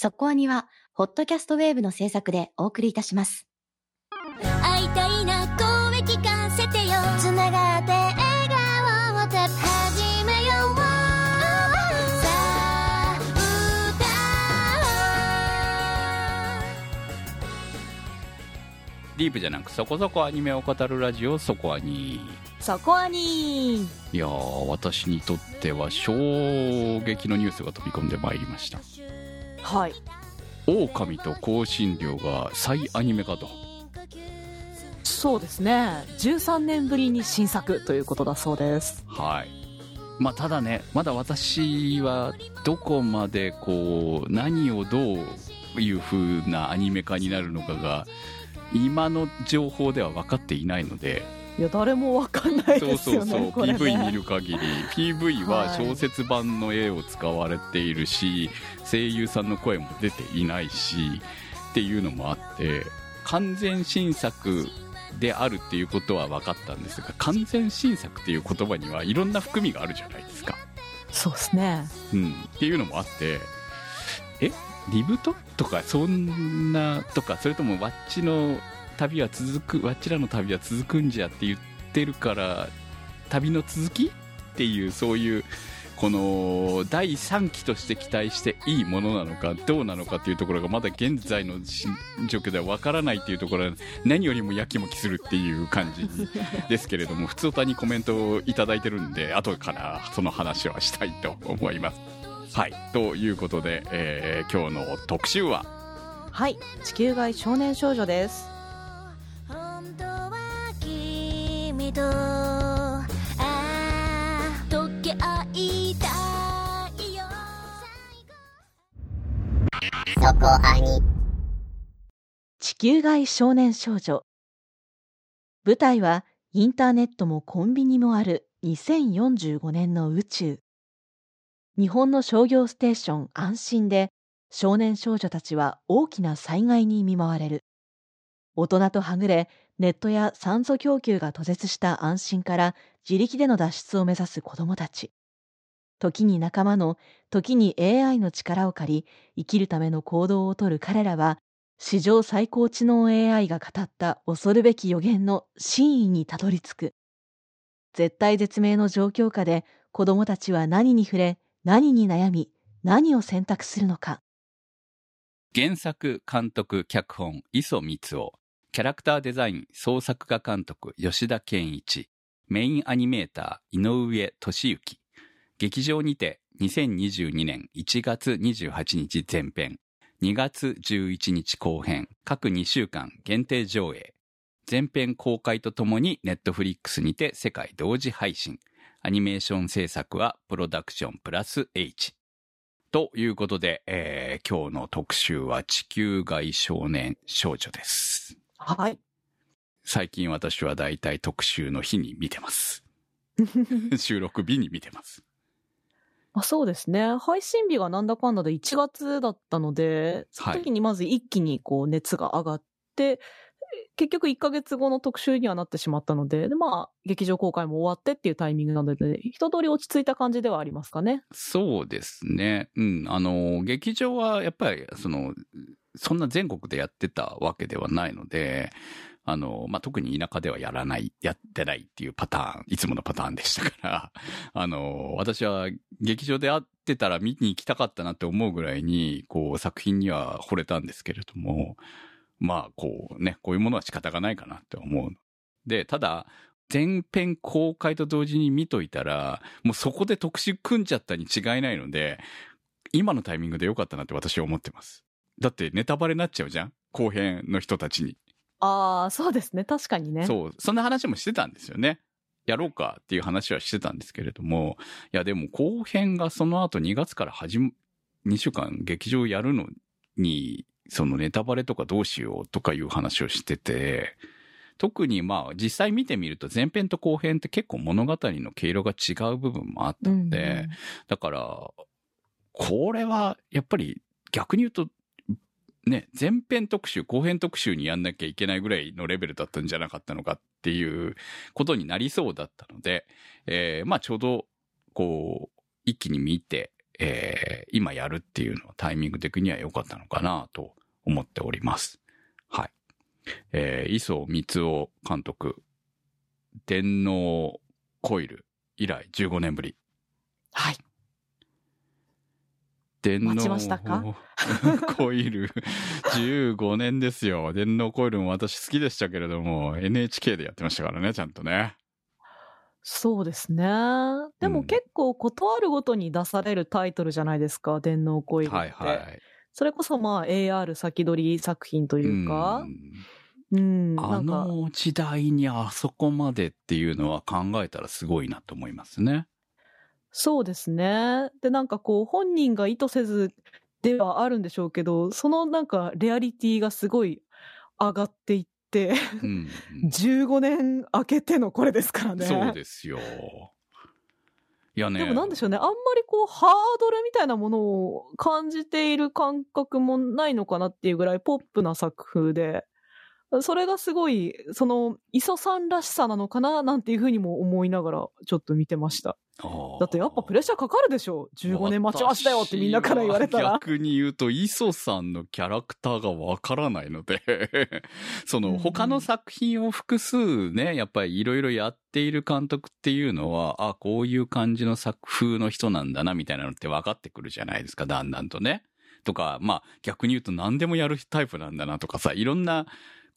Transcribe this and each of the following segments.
そこアニは、ホットキャストウェーブの制作でお送りいたします。会いたいな声聞かせてよ。つながって笑顔をた始めようさあディープじゃなくそこそこアニメを語るラジオそこアニ。そこアニいやー私にとっては衝撃のニュースが飛び込んでまいりましたはい。狼と香辛料が再アニメ化と。そうですね。13年ぶりに新作ということだそうです。はい。まあただねまだ私はどこまでこう何をどういう風なアニメ化になるのかが今の情報では分かっていないのでいや誰もわかんないそうですよねそうそう、これね。PV 見る限り。PV ははい小説版の絵を使われているし、声優さんの声も出ていないしっていうのもあって完全新作であるっていうことは分かったんですが完全新作っていう言葉にはいろんな含みがあるじゃないですか、そうですね。うん、っていうのもあってえリブトとかそんなとかそれともワッチの旅は続くワッチらの旅は続くんじゃって言ってるから旅の続きっていうそういうこの第3期として期待していいものなのかどうなのかっていうところがまだ現在のし状況ではわからないっていうところは何よりもやきもきするっていう感じですけれども普通歌にコメントをいただいてるんで後からその話はしたいと思います。はい。ということで、えー今日の特集は？はい。地球外少年少女です君とああ溶け合いたいよ。そこアニ地球外少年少女。舞台はインターネットもコンビニもある2045年の宇宙。日本の商業ステーション安心で少年少女たちは大きな災害に見舞われる。大人とはぐれネットや酸素供給が途絶した安心から自力での脱出を目指す子供たち時に仲間の時に AI の力を借り生きるための行動をとる彼らは史上最高知能 AI が語った恐るべき予言の真意にたどり着く。絶対絶命の状況下で子供たちは何に触れ、何に悩み、何を選択するのか。原作監督脚本磯光雄キャラクターデザイン創作画監督吉田健一メインアニメーター井上俊之劇場にて2022年1月28日前編2月11日後編各2週間限定上映。前編公開とともにネットフリックスにて世界同時配信。アニメーション制作はプロダクションプラス H ということで、えー今日の特集は地球外少年少女です。はい。最近私はだいたい特集の日に見てます。収録日に見てます。まあ、そうですね。配信日がなんだかんだで1月だったので、その時にまず一気にこう熱が上がって、結局1ヶ月後の特集にはなってしまったので、で、まあ、劇場公開も終わってっていうタイミングなので、一通り落ち着いた感じではありますかね。そうですね。うん。あの、劇場はやっぱり、その、そんな全国でやってたわけではないので、あの、まあ、特に田舎ではやらない、やってないっていうパターン、いつものパターンでしたから、あの、私は劇場で会ってたら見に行きたかったなって思うぐらいに、こう、作品には惚れたんですけれども、まあ、こうね、こういうものは仕方がないかなって思う。で、ただ、前編公開と同時に見といたら、もうそこで特集組んじゃったに違いないので、今のタイミングで良かったなって私は思ってます。だってネタバレになっちゃうじゃん？後編の人たちに。ああ、そうですね。確かにね。そう、そんな話もしてたんですよね。やろうかっていう話はしてたんですけれども、いやでも後編がその後2月から始め、2週間劇場やるのに、そのネタバレとかどうしようとかいう話をしてて、特にまあ実際見てみると前編と後編って結構物語の毛色が違う部分もあったので、だから、これはやっぱり逆に言うと、ね、前編特集、後編特集にやんなきゃいけないぐらいのレベルだったんじゃなかったのかっていうことになりそうだったので、えーまあちょうど、こう、一気に見て、えー今やるっていうのはタイミング的には良かったのかなと思っております。はい。えー、磯光雄監督、電脳コイル以来15年ぶり。はい。電脳 コイル15年ですよ。電脳コイルも私好きでしたけれども、NHK でやってましたからね、ちゃんとね。そうですね。でうんも結構ことあるごとに出されるタイトルじゃないですか、電脳コイルって。はいはい。それこそまあ AR 先取り作品というかう、んうん、なあの時代にあそこまでっていうのは考えたらすごいなと思いますね。そうですね。で、なんかこう、本人が意図せずではあるんでしょうけど、そのなんかレアリティがすごい上がっていって、うん。15年明けてのこれですからね。そうですよ。やね。でもなんでしょうね、あんまりこう、ハードルみたいなものを感じている感覚もないのかなっていうぐらいポップな作風で、それがすごい、その、磯さんらしさなのかななんていうふうにも思いながらちょっと見てました。だってやっぱプレッシャーかかるでしょ ?15 年待ちましたよってみんなから言われたら。逆に言うと、磯さんのキャラクターがわからないので、その他の作品を複数ね、やっぱりいろいろやっている監督っていうのは、あ、こういう感じの作風の人なんだな、みたいなのって分かってくるじゃないですか、だんだんとね。とか、まあ逆に言うと何でもやるタイプなんだなとかさ、いろんな、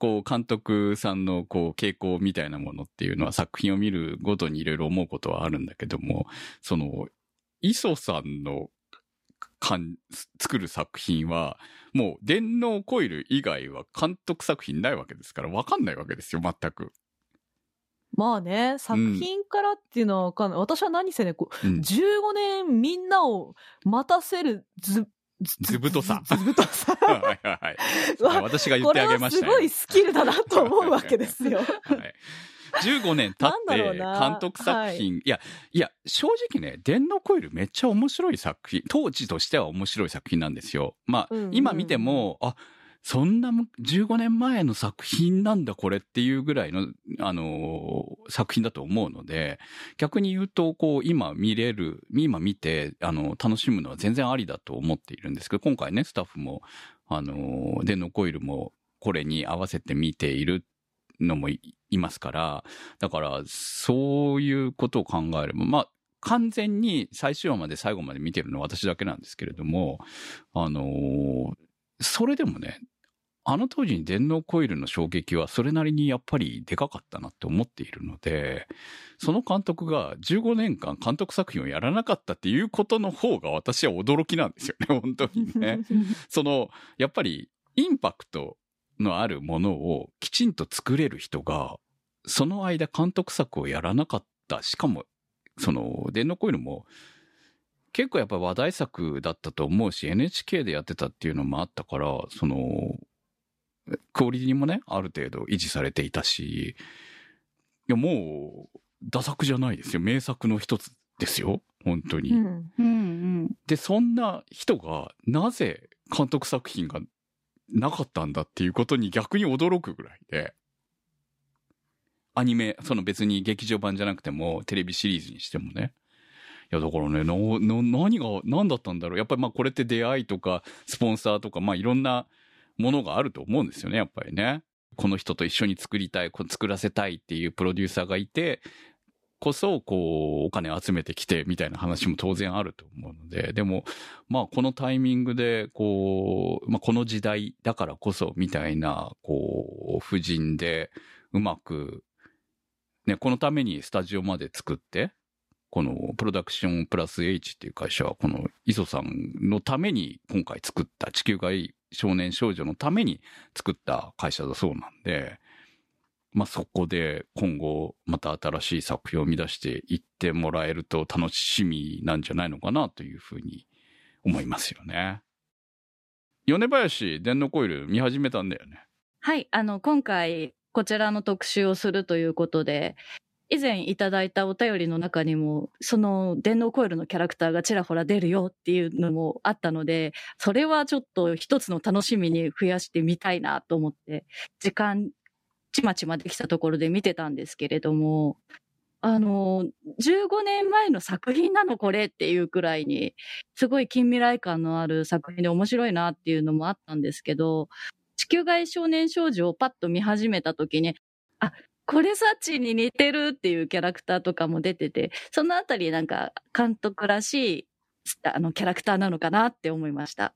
こう監督さんのこう傾向みたいなものっていうのは作品を見るごとにいろいろ思うことはあるんだけども、その、磯さんのかん作る作品は、もう電脳コイル以外は監督作品ないわけですから、わかんないわけですよ、全く。まあね、作品からっていうのはわかんない。私は何せね、こう、うん15年みんなを待たせるず、ずぶとさずずぶとさ。はいはいはい。私が言ってあげましたよ。すごいスキルだなと思うわけですよ。はい15年経ってな監督作品、い、や、いや、正直ね、電脳コイルめっちゃ面白い作品、当時としては面白い作品なんですよ。まあ、うんうん今見ても、あ、そんな15年前の作品なんだこれっていうぐらいの、あのー作品だと思うので、逆に言うと、こう、今見れる、今見て、あの、楽しむのは全然ありだと思っているんですけど、今回ね、スタッフも、あのー電脳コイルもこれに合わせて見ているのもいいますから、だから、そういうことを考えれば、まあ、完全に最終話まで最後まで見てるのは私だけなんですけれども、あのーそれでもね、あの当時に電脳コイルの衝撃はそれなりにやっぱりでかかったなって思っているので、その監督が15年間監督作品をやらなかったっていうことの方が私は驚きなんですよね、本当にね。その、やっぱり、インパクトのあるものをきちんと作れる人が、その間監督作をやらなかった。しかも、その、電脳コイルも、結構やっぱ話題作だったと思うし、NHK でやってたっていうのもあったから、その、クオリティもね、ある程度維持されていたし、いや、もう、打作じゃないですよ。名作の一つですよ。本当に。うんうんうん。で、そんな人が、なぜ監督作品がなかったんだっていうことに逆に驚くぐらいで、アニメ、その別に劇場版じゃなくても、テレビシリーズにしてもね。いや、だからね、何が、何だったんだろう。やっぱりまあこれって出会いとか、スポンサーとか、まあいろんなものがあると思うんですよね、やっぱりね。この人と一緒に作りたい、作らせたいっていうプロデューサーがいて、こそ、こう、お金集めてきて、みたいな話も当然あると思うので、でも、まあ、このタイミングで、こう、まあ、この時代だからこそ、みたいな、こう、婦人で、うまく、ね、このためにスタジオまで作って、このプロダクションプラス H っていう会社は、この磯さんのために今回作った地球外少年少女のために作った会社だそうなんで、まあそこで今後また新しい作品を生み出していってもらえると楽しみなんじゃないのかなというふうに思いますよね。米林電脳コイル見始めたんだよね。はい、あの、今回、こちらの特集をするということで、以前いただいたお便りの中にも、その電脳コイルのキャラクターがちらほら出るよっていうのもあったので、それはちょっと一つの楽しみに増やしてみたいなと思って、時間、ちまちまできたところで見てたんですけれども、あの、15年前の作品なのこれっていうくらいに、すごい近未来感のある作品で面白いなっていうのもあったんですけど、地球外少年少女をパッと見始めた時に、あ、これサチに似てるっていうキャラクターとかも出てて、そのあたりなんか監督らしい、あの、キャラクターなのかなって思いました。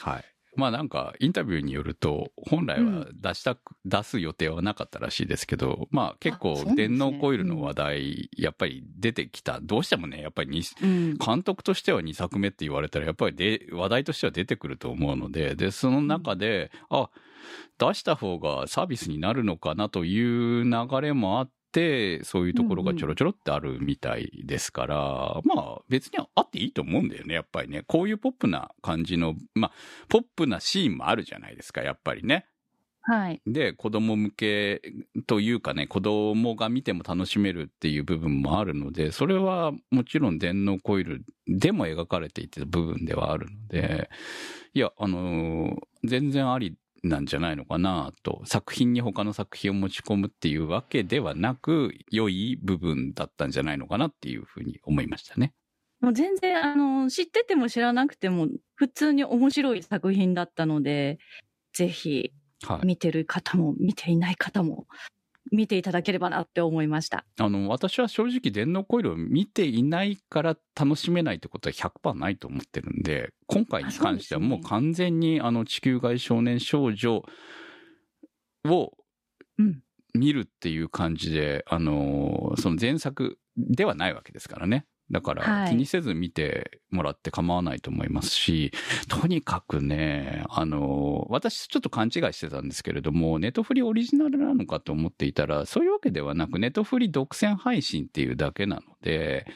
はい。まあなんか、インタビューによると、本来は出したく、出す予定はなかったらしいですけど、まあ結構電脳コイルの話題、やっぱり出てきた。どうしてもね、やっぱりにうん。監督としては2作目って言われたら、やっぱりで話題としては出てくると思うので、で、その中で、あ、出した方がサービスになるのかなという流れもあって、そういうところがちょろちょろってあるみたいですから、まあ別にあっていいと思うんだよね、やっぱりね。こういうポップな感じの、まあ、ポップなシーンもあるじゃないですか、やっぱりね。はい。で、子供向けというかね、子供が見ても楽しめるっていう部分もあるので、それはもちろん電脳コイルでも描かれていた部分ではあるので、いや、あのー全然ありなんじゃないのかなと、作品に他の作品を持ち込むっていうわけではなく、良い部分だったんじゃないのかなっていうふうに思いましたね。もう全然、あの、知ってても知らなくても、普通に面白い作品だったので、ぜひ、はい。見てる方も、見ていない方も、見ていただければなって思いました。あの、私は正直電脳コイルを見ていないから楽しめないってことは100%ないと思ってるんで、今回に関してはもう完全にあの地球外少年少女をうん見るっていう感じで、あの、その前作ではないわけですからね。だからはい。気にせず見てもらって構わないと思いますし、とにかくね、あの、私ちょっと勘違いしてたんですけれども、ネットフリオリジナルなのかと思っていたら、そういうわけではなく、ネットフリ独占配信っていうだけなので、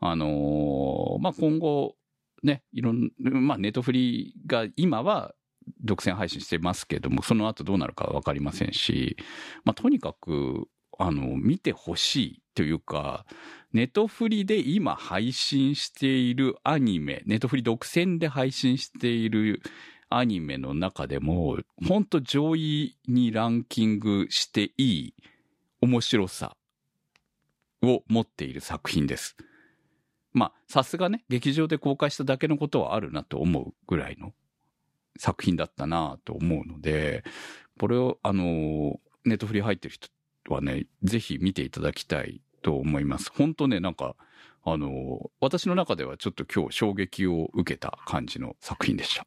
あの、まあ、今後、ね、いろん、まあ、ネットフリが今は独占配信してますけども、その後どうなるかはわかりませんし、まあ、とにかく、あの、見てほしいというか、ネトフリで今配信しているアニメ、ネトフリ独占で配信しているアニメの中でも、ほんと上位にランキングしていい面白さを持っている作品です。まあ、さすがね、劇場で公開しただけのことはあるなと思うぐらいの作品だったなと思うので、これを、あの、ネットフリ入ってる人はね、ぜひ見ていただきたいと思います。本当ね、なんか、あの、私の中ではちょっと今日衝撃を受けた感じの作品でした。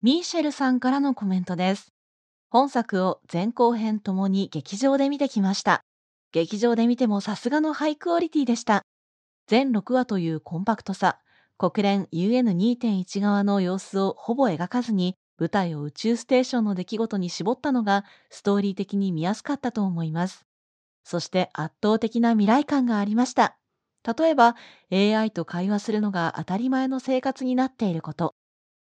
ミーシェルさんからのコメントです。本作を前後編ともに劇場で見てきました。劇場で見てもさすがのハイクオリティでした。全6話というコンパクトさ、国連 UN2.1 側の様子をほぼ描かずに、舞台を宇宙ステーションの出来事に絞ったのがストーリー的に見やすかったと思います。そして圧倒的な未来感がありました。例えば AI と会話するのが当たり前の生活になっていること。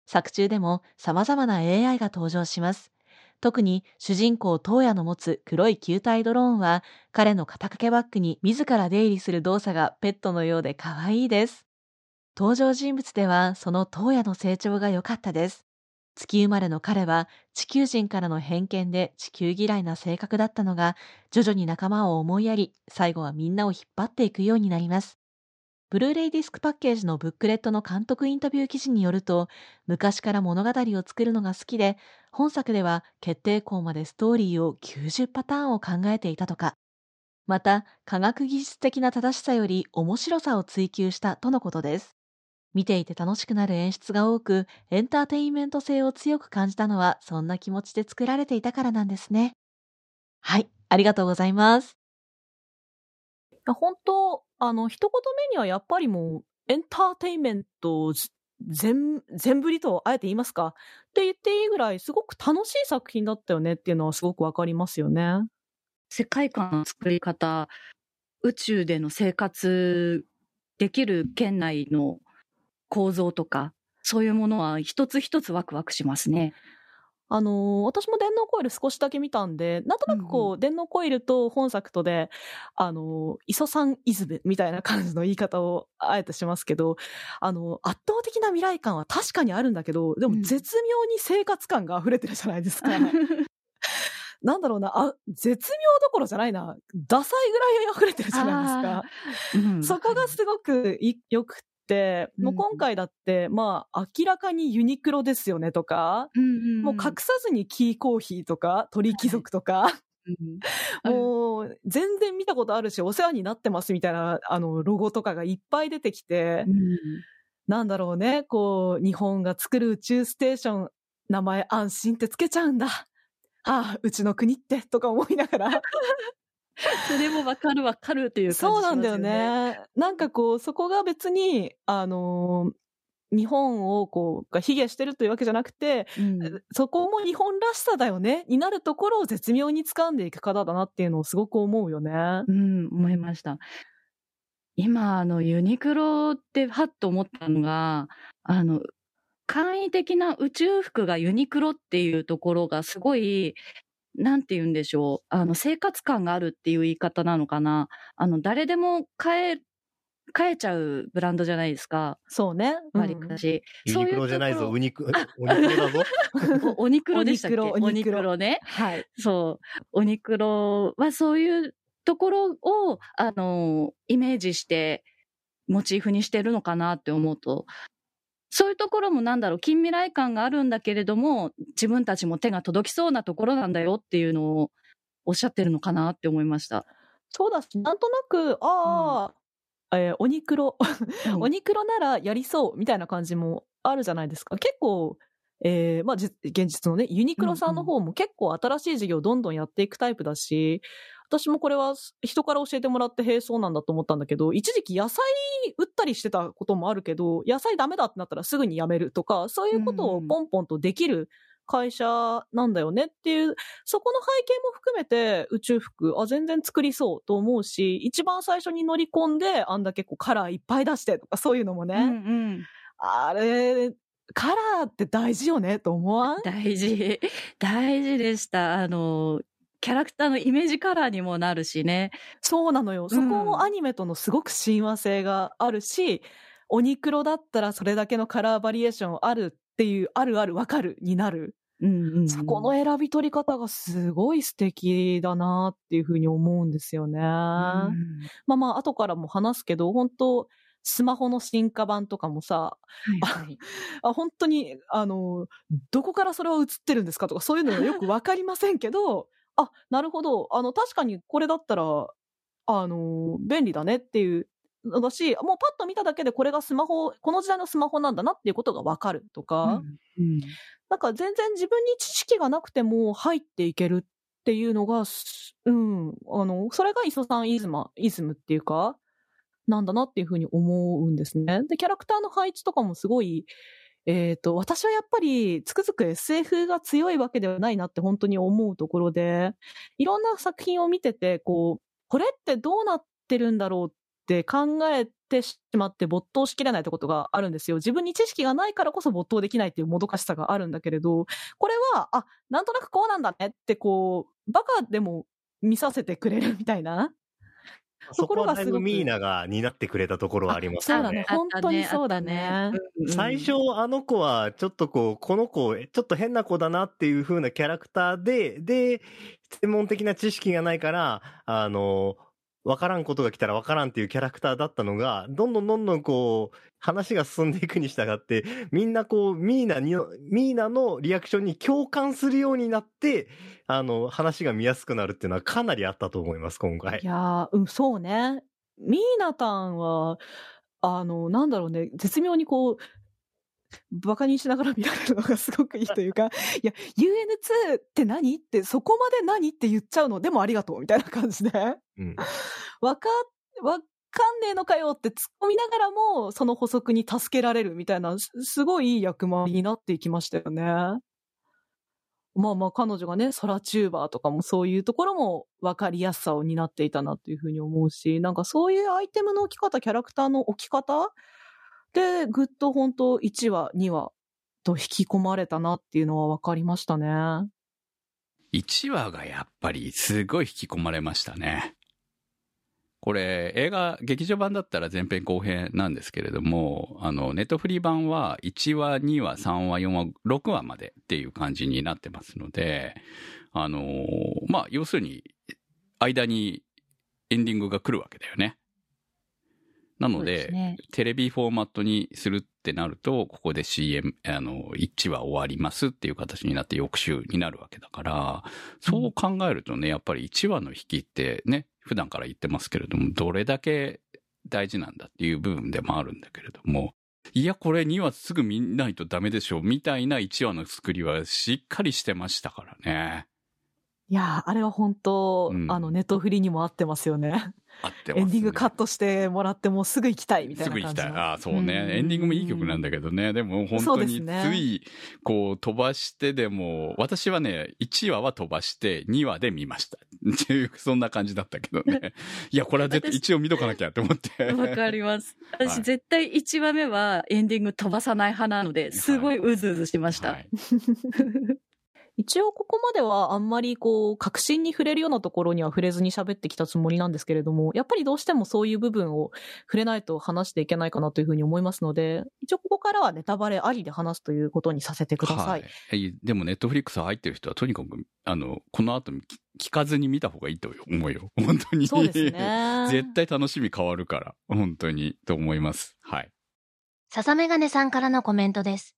作中でも様々な AI が登場します。特に主人公東野の持つ黒い球体ドローンは彼の肩掛けバッグに自ら出入りする動作がペットのようで可愛いです。登場人物ではその東野の成長が良かったです。月生まれの彼は地球人からの偏見で地球嫌いな性格だったのが徐々に仲間を思いやり最後はみんなを引っ張っていくようになります。ブルーレイディスクパッケージのブックレットの監督インタビュー記事によると昔から物語を作るのが好きで本作では決定校までストーリーを90パターンを考えていたとか。また科学技術的な正しさより面白さを追求したとのことです。見ていて楽しくなる演出が多く、エンターテインメント性を強く感じたのは、そんな気持ちで作られていたからなんですね。はい、ありがとうございます。いや本当、あの、一言目にはやっぱりもう、エンターテインメント全、全振りとあえて言いますかって言っていいぐらい、すごく楽しい作品だったよねっていうのはすごくわかりますよね。世界観の作り方、宇宙での生活できる県内の構造とか、そういうものは一つ一つワクワクしますね。あのー私も電脳コイル少しだけ見たんで、なんとなくこう、電脳コイルと本作とで、あのー磯さんイズムみたいな感じの言い方をあえてしますけど、あのー圧倒的な未来感は確かにあるんだけど、でうんも絶妙に生活感が溢れてるじゃないですか。なんだろうな、あ、絶妙どころじゃないな、ダサいぐらい溢れてるじゃないですか。うんそこがすごくい良くもう今回だって、まあ、明らかにユニクロですよねとか、もう隠さずにキーコーヒーとか、鳥貴族とか、うん。もう全然見たことあるし、お世話になってますみたいな、あの、ロゴとかがいっぱい出てきて、うん。なんだろうね、こう、日本が作る宇宙ステーション、名前安心ってつけちゃうんだ。ああ、うちの国って、とか思いながら。それもわかるわかるっていう感じしますそうなんだよ。ね。なんかこう、そこが別に、あのー日本をこう、が卑下してるというわけじゃなくて、うんそこも日本らしさだよね、になるところを絶妙に掴んでいく方だなっていうのをすごく思うよね。うん、思いました。今、あの、ユニクロってはっと思ったのが、あの、簡易的な宇宙服がユニクロっていうところがすごい、なんて言うんでしょう。あの、生活感があるっていう言い方なのかな。あの、誰でも買え、買えちゃうブランドじゃないですか。そうね。わりかし。ユニクロじゃないぞ、そういうウニク、オニクロだぞ。おオニクロでしたっけ？オニクロね。はい。そう。オニクロはそういうところを、あの、イメージして、モチーフにしてるのかなって思うと、そういうところもなんだろう、近未来感があるんだけれども、自分たちも手が届きそうなところなんだよっていうのをおっしゃってるのかなって思いました。そうだし、なんとなく、ああ、えーオニクロ、オニクロならやりそうみたいな感じもあるじゃないですか。結構、えーまあ、じ現実のね、ユニクロさんの方も結構新しい事業をどんどんやっていくタイプだし、私もこれは人から教えてもらって、へえ、そうなんだと思ったんだけど、一時期野菜売ったりしてたこともあるけど、野菜ダメだってなったらすぐにやめるとか、そういうことをポンポンとできる会社なんだよねっていう、そこの背景も含めて宇宙服、あ、全然作りそうと思うし、一番最初に乗り込んで、あんだけこうカラーいっぱい出してとか、そういうのもね、うんうん。あれ、カラーって大事よねと思わん？大事。大事でした。あの、キャラクターのイメージカラーにもなるしね。そうなのよ。そこもアニメとのすごく親和性があるし、オニクロだったらそれだけのカラーバリエーションあるっていう、あるあるわかるになる。うんうんうんそこの選び取り方がすごい素敵だなっていうふうに思うんですよね。まあまあ、後からも話すけど、本当スマホの進化版とかもさ、はいはいあ 本当に、あの、どこからそれは映ってるんですかとか、そういうのはよくわかりませんけど、あ、なるほど。あの、確かにこれだったら、あの、便利だねっていうのだし、もうパッと見ただけでこれがスマホ、この時代のスマホなんだなっていうことがわかるとか、うんなんか全然自分に知識がなくても入っていけるっていうのが、すうん、あの、それが磯さんイズマ、イズムっていうか、なんだなっていうふうに思うんですね。で、キャラクターの配置とかもすごい、えっ、と、私はやっぱりつくづく SF が強いわけではないなって本当に思うところで、いろんな作品を見てて、こう、これってどうなってるんだろうって考えてしまって没頭しきれないってことがあるんですよ。自分に知識がないからこそ没頭できないっていうもどかしさがあるんだけれど、これは、あ、なんとなくこうなんだねってこう、バカでも見させてくれるみたいな。そこはだいところがすごくぶミーナが担ってくれたところはありますよねそうだね。。本当にそうだね。ねうん最初、あの子は、ちょっとこう、この子、ちょっと変な子だなっていう風なキャラクターで、で、専門的な知識がないから、あの、わからんことが来たらわからんっていうキャラクターだったのが、どんどんどんどんこう、話が進んでいくに従って、みんなこう、ミーナに、ミーナのリアクションに共感するようになって、あの、話が見やすくなるっていうのはかなりあったと思います、今回い。や、うん、そうね。ミーナタンは、あの、なんだろうね、絶妙にこう、バカにしながら見られるのがすごくいいというか、いや、UN2 って何？って、そこまで何って言っちゃうの、でもありがとう、みたいな感じで。うん。わか、わかんねえのかよって突っ込みながらも、その補足に助けられるみたいな、すすごいいい役回りになっていきましたよね。まあまあ彼女がね、空チューバーとかもそういうところも分かりやすさを担っていたなっていうふうに思うし、なんかそういうアイテムの置き方、キャラクターの置き方で、ぐっと本当1話、2話と引き込まれたなっていうのは分かりましたね。1話がやっぱりすごい引き込まれましたね。これ、映画、劇場版だったら前編後編なんですけれども、あの、ネットフリー版は1話、2話、3話、4話、6話までっていう感じになってますので、あのまあ、要するに、間にエンディングが来るわけだよね。なので、ねテレビフォーマットにするってなると、ここで CM、あの、1話終わりますっていう形になって翌週になるわけだから、そう考えるとね、やっぱり1話の引きってね、普段から言ってますけれども、どれだけ大事なんだっていう部分でもあるんだけれども、いや、これ2話すぐ見ないとダメでしょ、みたいな1話の作りはしっかりしてましたからね。いやー、あれは本当、うんあの、ネットフリにも合ってますよね。あってます、ね。エンディングカットしてもらってもうすぐ行きたいみたいすぐ行きたい。ああ、そうね。エンディングもいい曲なんだけどね。でも本当につい、こう飛ばしてでも、私はね、1話は飛ばして2話で見ました。っていう、そんな感じだったけどね。いや、これは絶対私一応見とかなきゃって思って。わかります。はい私絶対1話目はエンディング飛ばさない派なので、すごいうずうずしました。はい。一応ここまではあんまりこう、確信に触れるようなところには触れずに喋ってきたつもりなんですけれども、やっぱりどうしてもそういう部分を触れないと話していけないかなというふうに思いますので、一応ここからはネタバレありで話すということにさせてください。はい。でも、ネットフリックス入ってる人は、とにかく、あの、この後聞聞かずに見た方がいいと思うよ。本当に。そうですね。絶対楽しみ変わるから。本当に、と思います。はい。笹メガネさんからのコメントです。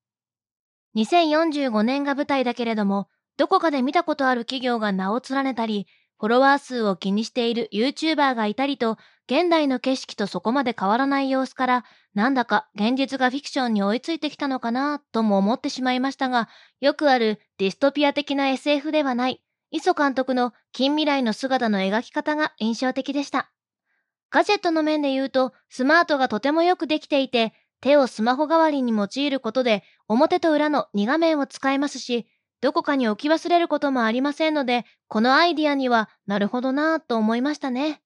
2045年が舞台だけれども、どこかで見たことある企業が名を連ねたり、フォロワー数を気にしている YouTuber がいたりと、現代の景色とそこまで変わらない様子から、なんだか現実がフィクションに追いついてきたのかなとも思ってしまいましたが、よくあるディストピア的な SF ではない、磯監督の近未来の姿の描き方が印象的でした。ガジェットの面で言うと、スマートがとてもよくできていて、手をスマホ代わりに用いることで、表と裏の2画面を使えますし、どこかに置き忘れることもありませんので、このアイディアにはなるほどなぁと思いましたね。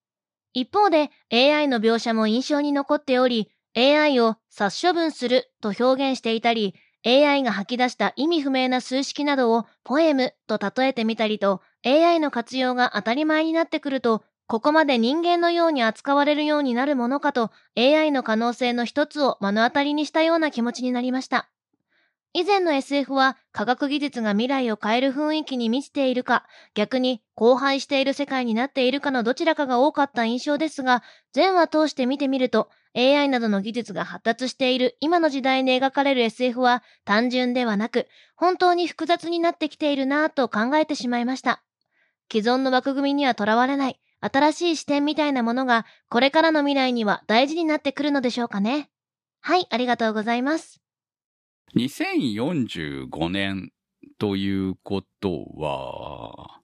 一方で AI の描写も印象に残っており、AI を殺処分すると表現していたり、AI が吐き出した意味不明な数式などをポエムと例えてみたりと、AI の活用が当たり前になってくると、ここまで人間のように扱われるようになるものかと AI の可能性の一つを目の当たりにしたような気持ちになりました。以前の SF は科学技術が未来を変える雰囲気に満ちているか、逆に荒廃している世界になっているかのどちらかが多かった印象ですが、全話通して見てみると AI などの技術が発達している今の時代に描かれる SF は単純ではなく、本当に複雑になってきているなぁと考えてしまいました。既存の枠組みにはとらわれない新しい視点みたいなものがこれからの未来には大事になってくるのでしょうかね。はい、ありがとうございます。2045年ということは、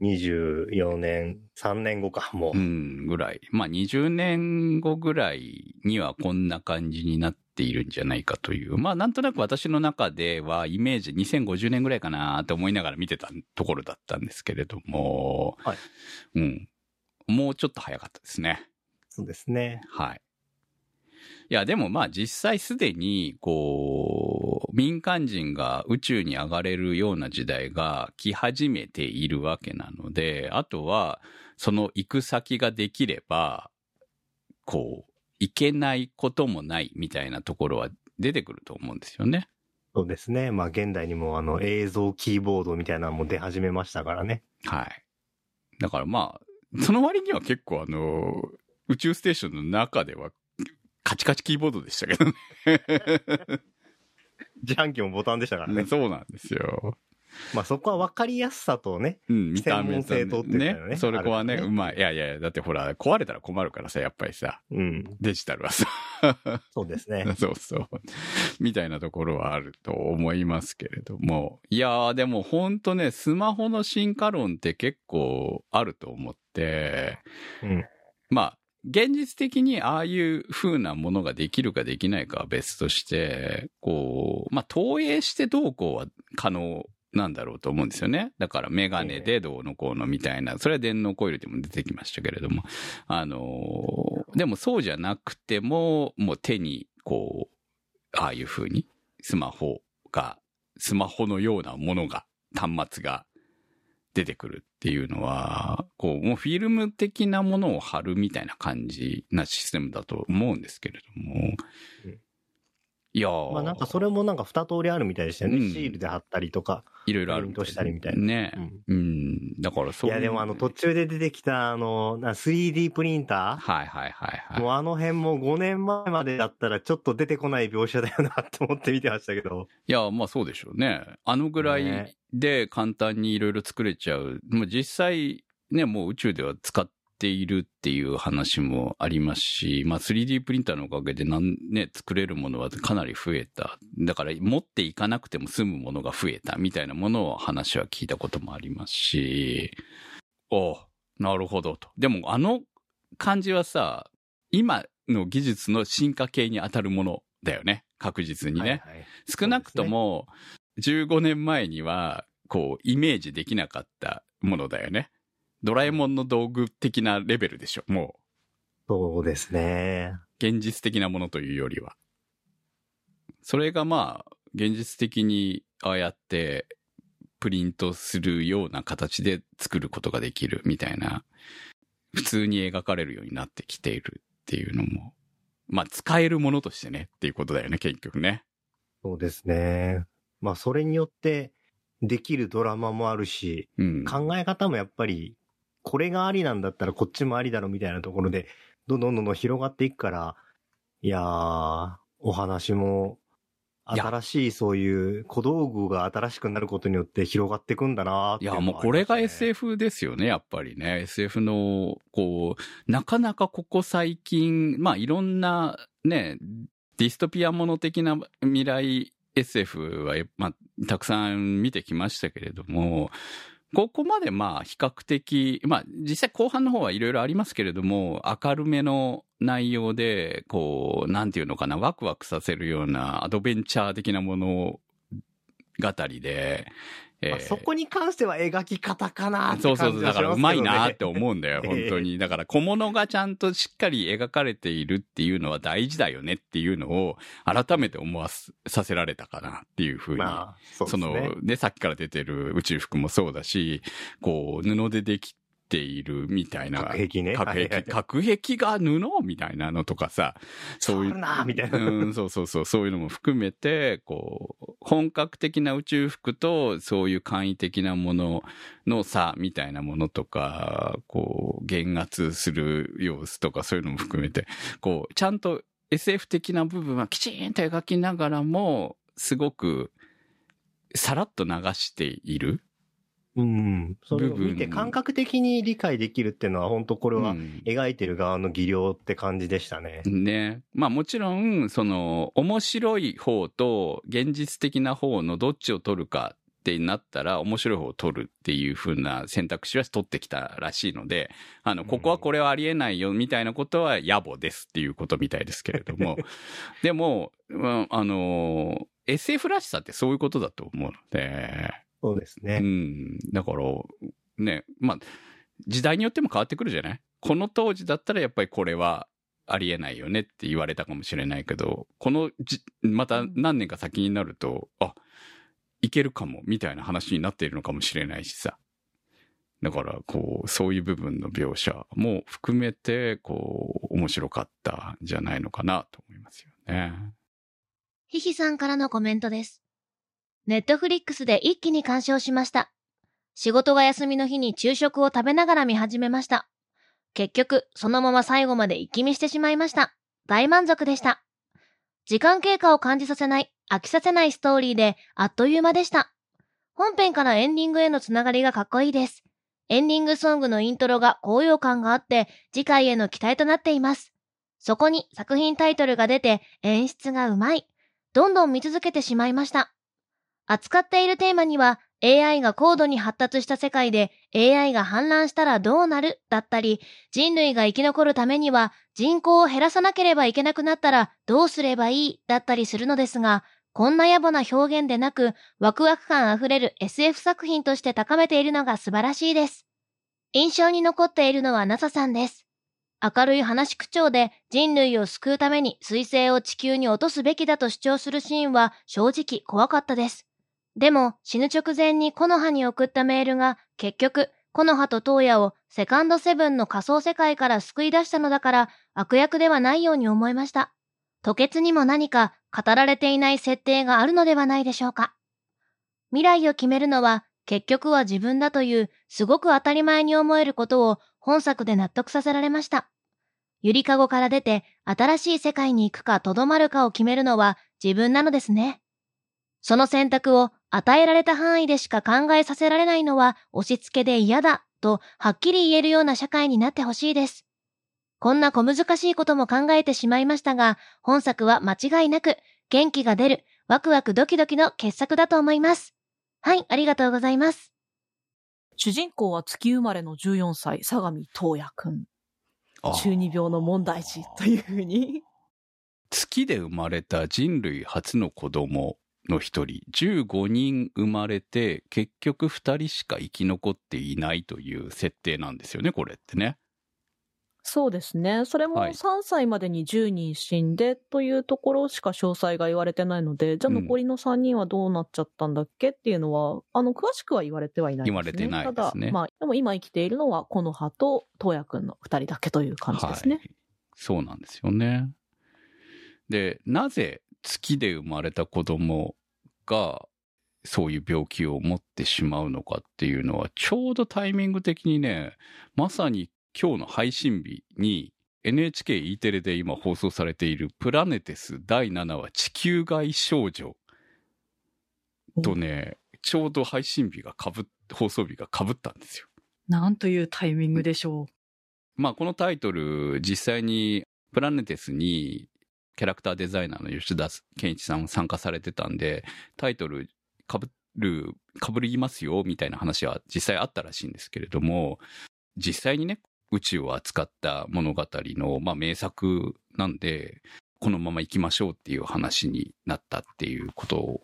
24年、3年後か、もう。うん、ぐらい。まあ、20年後ぐらいにはこんな感じになっているんじゃないかという。まあ、なんとなく私の中ではイメージ2050年ぐらいかなと思いながら見てたところだったんですけれども、はい。うん。もうちょっと早かったですね。そうですね。はい。いや、でもまあ実際すでに、こう、民間人が宇宙に上がれるような時代が来始めているわけなので、あとは、その行く先ができれば、こう、行けないこともないみたいなところは出てくると思うんですよね。そうですね。まあ、現代にもあの映像キーボードみたいなのも出始めましたからね。はい。だからまあ、その割には結構あの、宇宙ステーションの中では、カチカチキーボードでしたけどね。自販機もボタンでしたからね。そうなんですよ。まあ、そこは分かりやすさとね。うん、見た目とねね。それこはね、ねうまい。いやいや、だってほら、壊れたら困るからさ、やっぱりさ、うん。デジタルはさ。そうですね。そうそう。みたいなところはあると思いますけれども。いやー、でもほんとね、スマホの進化論って結構あると思って、うん。まあ、現実的にああいう風なものができるかできないかは別として、こう、まあ、投影してどうこうは可能なんだろうと思うんですよね。だからメガネでどうのこうのみたいな、それは電脳コイルでも出てきましたけれども、あのーでもそうじゃなくても、もう手にこう、ああいう風にスマホが、スマホのようなものが、端末が出てくるっていうのは、こう、もうフィルム的なものを貼るみたいな感じなシステムだと思うんですけれども、うんいやーまあなんかそれもなんか二通りあるみたいでしたよね。うんシールで貼ったりとか。いろいろあるプリントしたりみたいなね。うんうん。だからそうういやでもあの途中で出てきたあの、な 3D プリンタはいはいはいー、はい。もうあの辺も5年前までだったらちょっと出てこない描写だよなって思って見てましたけど。いや、まあそうでしょうね。あのぐらいねで簡単にいろいろ作れちゃう。もう実際ね、もう宇宙では使っているっていう話もありますし、まあ 3D プリンターのおかげでなんね、作れるものはかなり増えた。だから持っていかなくても済むものが増えたみたいなものを話は聞いたこともありますし、おうなるほどと。でもあの感じはさ、今の技術の進化系に当たるものだよね。確実にね。はいはい少なくとも15年前にはこうイメージできなかったものだよね。ドラえもんの道具的なレベルでしょ。もそうですね。う現実的なものというよりは。それがまあ現実的にああやってプリントするような形で作ることができるみたいな普通に描かれるようになってきているっていうのもまあ使えるものとしてねっていうことだよね結局ね。そうですね。まあそれによってできるドラマもあるし、うん。考え方もやっぱり、これがありなんだったらこっちもありだろみたいなところで、どんどんどんどん広がっていくから、いやー、お話も、新しいそういう小道具が新しくなることによって広がっていくんだなーっていや、いうのもうこれが SF ですよね、やっぱりね。SF の、こう、なかなかここ最近、まあいろんなね、ディストピアもの的な未来 SF は、まあ、たくさん見てきましたけれども、ここまでまあ比較的、まあ実際後半の方はいろいろありますけれども、明るめの内容で、こう、なんていうのかな、ワクワクさせるようなアドベンチャー的なもの語りで、えーまあそこに関しては描き方かなーってそうそうそう。だからうまいなーってう。思うんだよ、ええ本当に。だから小物がちゃんとしっかり描かれているっていうのは大事だよねっていうのを改めて思わすさせられたかなっていうふうに。まあ、そうですそね。の、ね、さっきから出てる宇宙服もそうだし、こう、布でできているみたいな。核壁ね。核壁、核壁が布みたいなのとかさ、そういう。なーみたいなうん、そうそうそう、そういうのも含めて、こう、本格的な宇宙服と、そういう簡易的なものの差みたいなものとか、こう、減圧する様子とか、そういうのも含めて、こう、ちゃんと SF 的な部分はきちんと描きながらも、すごく、さらっと流している。うん。それを見て感覚的に理解できるっていうのは本当これはうん描いてる側の技量って感じでしたね。ね。まあもちろん、その、面白い方と現実的な方のどっちを取るかってなったら、面白い方を取るっていう風な選択肢は取ってきたらしいので、あの、ここはこれはありえないよみたいなことは野暮ですっていうことみたいですけれども、でも、まああの、SF らしさってそういうことだと思うので、うそうですね。ん。だから、ね、まあ、時代によっても変わってくるじゃない？この当時だったらやっぱりこれはありえないよねって言われたかもしれないけど、このじ、また何年か先になると、あ、いけるかも、みたいな話になっているのかもしれないしさ。だから、こう、そういう部分の描写も含めて、こう、面白かったんじゃないのかなと思いますよね。ひひさんからのコメントです。ネットフリックスで一気に鑑賞しました。仕事が休みの日に昼食を食べながら見始めました。結局、そのまま最後まで一気見してしまいました。大満足でした。時間経過を感じさせない、飽きさせないストーリーで、あっという間でした。本編からエンディングへのつながりがかっこいいです。エンディングソングのイントロが高揚感があって、次回への期待となっています。そこに作品タイトルが出て、演出がうまい。どんどん見続けてしまいました。扱っているテーマには AI が高度に発達した世界で AI が氾濫したらどうなるだったり、人類が生き残るためには人口を減らさなければいけなくなったらどうすればいいだったりするのですが、こんな野暮な表現でなく、ワクワク感あふれる SF 作品として高めているのが素晴らしいです。印象に残っているのは NASA さんです。明るい話口調で人類を救うために彗星を地球に落とすべきだと主張するシーンは正直怖かったです。でも死ぬ直前にコノハに送ったメールが結局コノハとトウヤをセカンドセブンの仮想世界から救い出したのだから悪役ではないように思いました。吐血にも何か語られていない設定があるのではないでしょうか。未来を決めるのは結局は自分だというすごく当たり前に思えることを本作で納得させられました。ゆりかごから出て新しい世界に行くかとどまるかを決めるのは自分なのですね。その選択を与えられた範囲でしか考えさせられないのは押し付けで嫌だとはっきり言えるような社会になってほしいです。こんな小難しいことも考えてしまいましたが、本作は間違いなく元気が出るワクワクドキドキの傑作だと思います。はい、ありがとうございます。主人公は月生まれの14歳、相模東也くん。あ中二病の問題児というふうに。月で生まれた人類初の子供の一人、15人生まれて、結局2人しか生き残っていないという設定なんですよね、これってね。そうですね。それもはい3歳までに10人死んでというところしか詳細が言われてないので、じゃあうん残りの3人はどうなっちゃったんだっけっていうのは、あの、詳しくは言われてはいないですね。言われてないですねただ、まあ、でも今生きているのは、この葉と東也くんの2人だけという感じですね。はい。そうなんですよね。で、なぜ月で生まれた子供がそういう病気を持ってしまうのかっていうのは、ちょうどタイミング的にね、まさに今日の配信日に NHKE テレで今放送されているプラネテス第7話地球外少女とね、ちょうど配信日がかぶっ、放送日がかぶったんですよ。なんというタイミングでしょまあ、このタイトル、実際にプラネテスにキャラクターデザイナーの吉田健一さん参加されてたんで、タイトル被る、被りますよ、みたいな話は実際あったらしいんですけれども、実際にね、宇宙を扱った物語の、まあ、名作なんで、このまま行きましょうっていう話になったっていうこと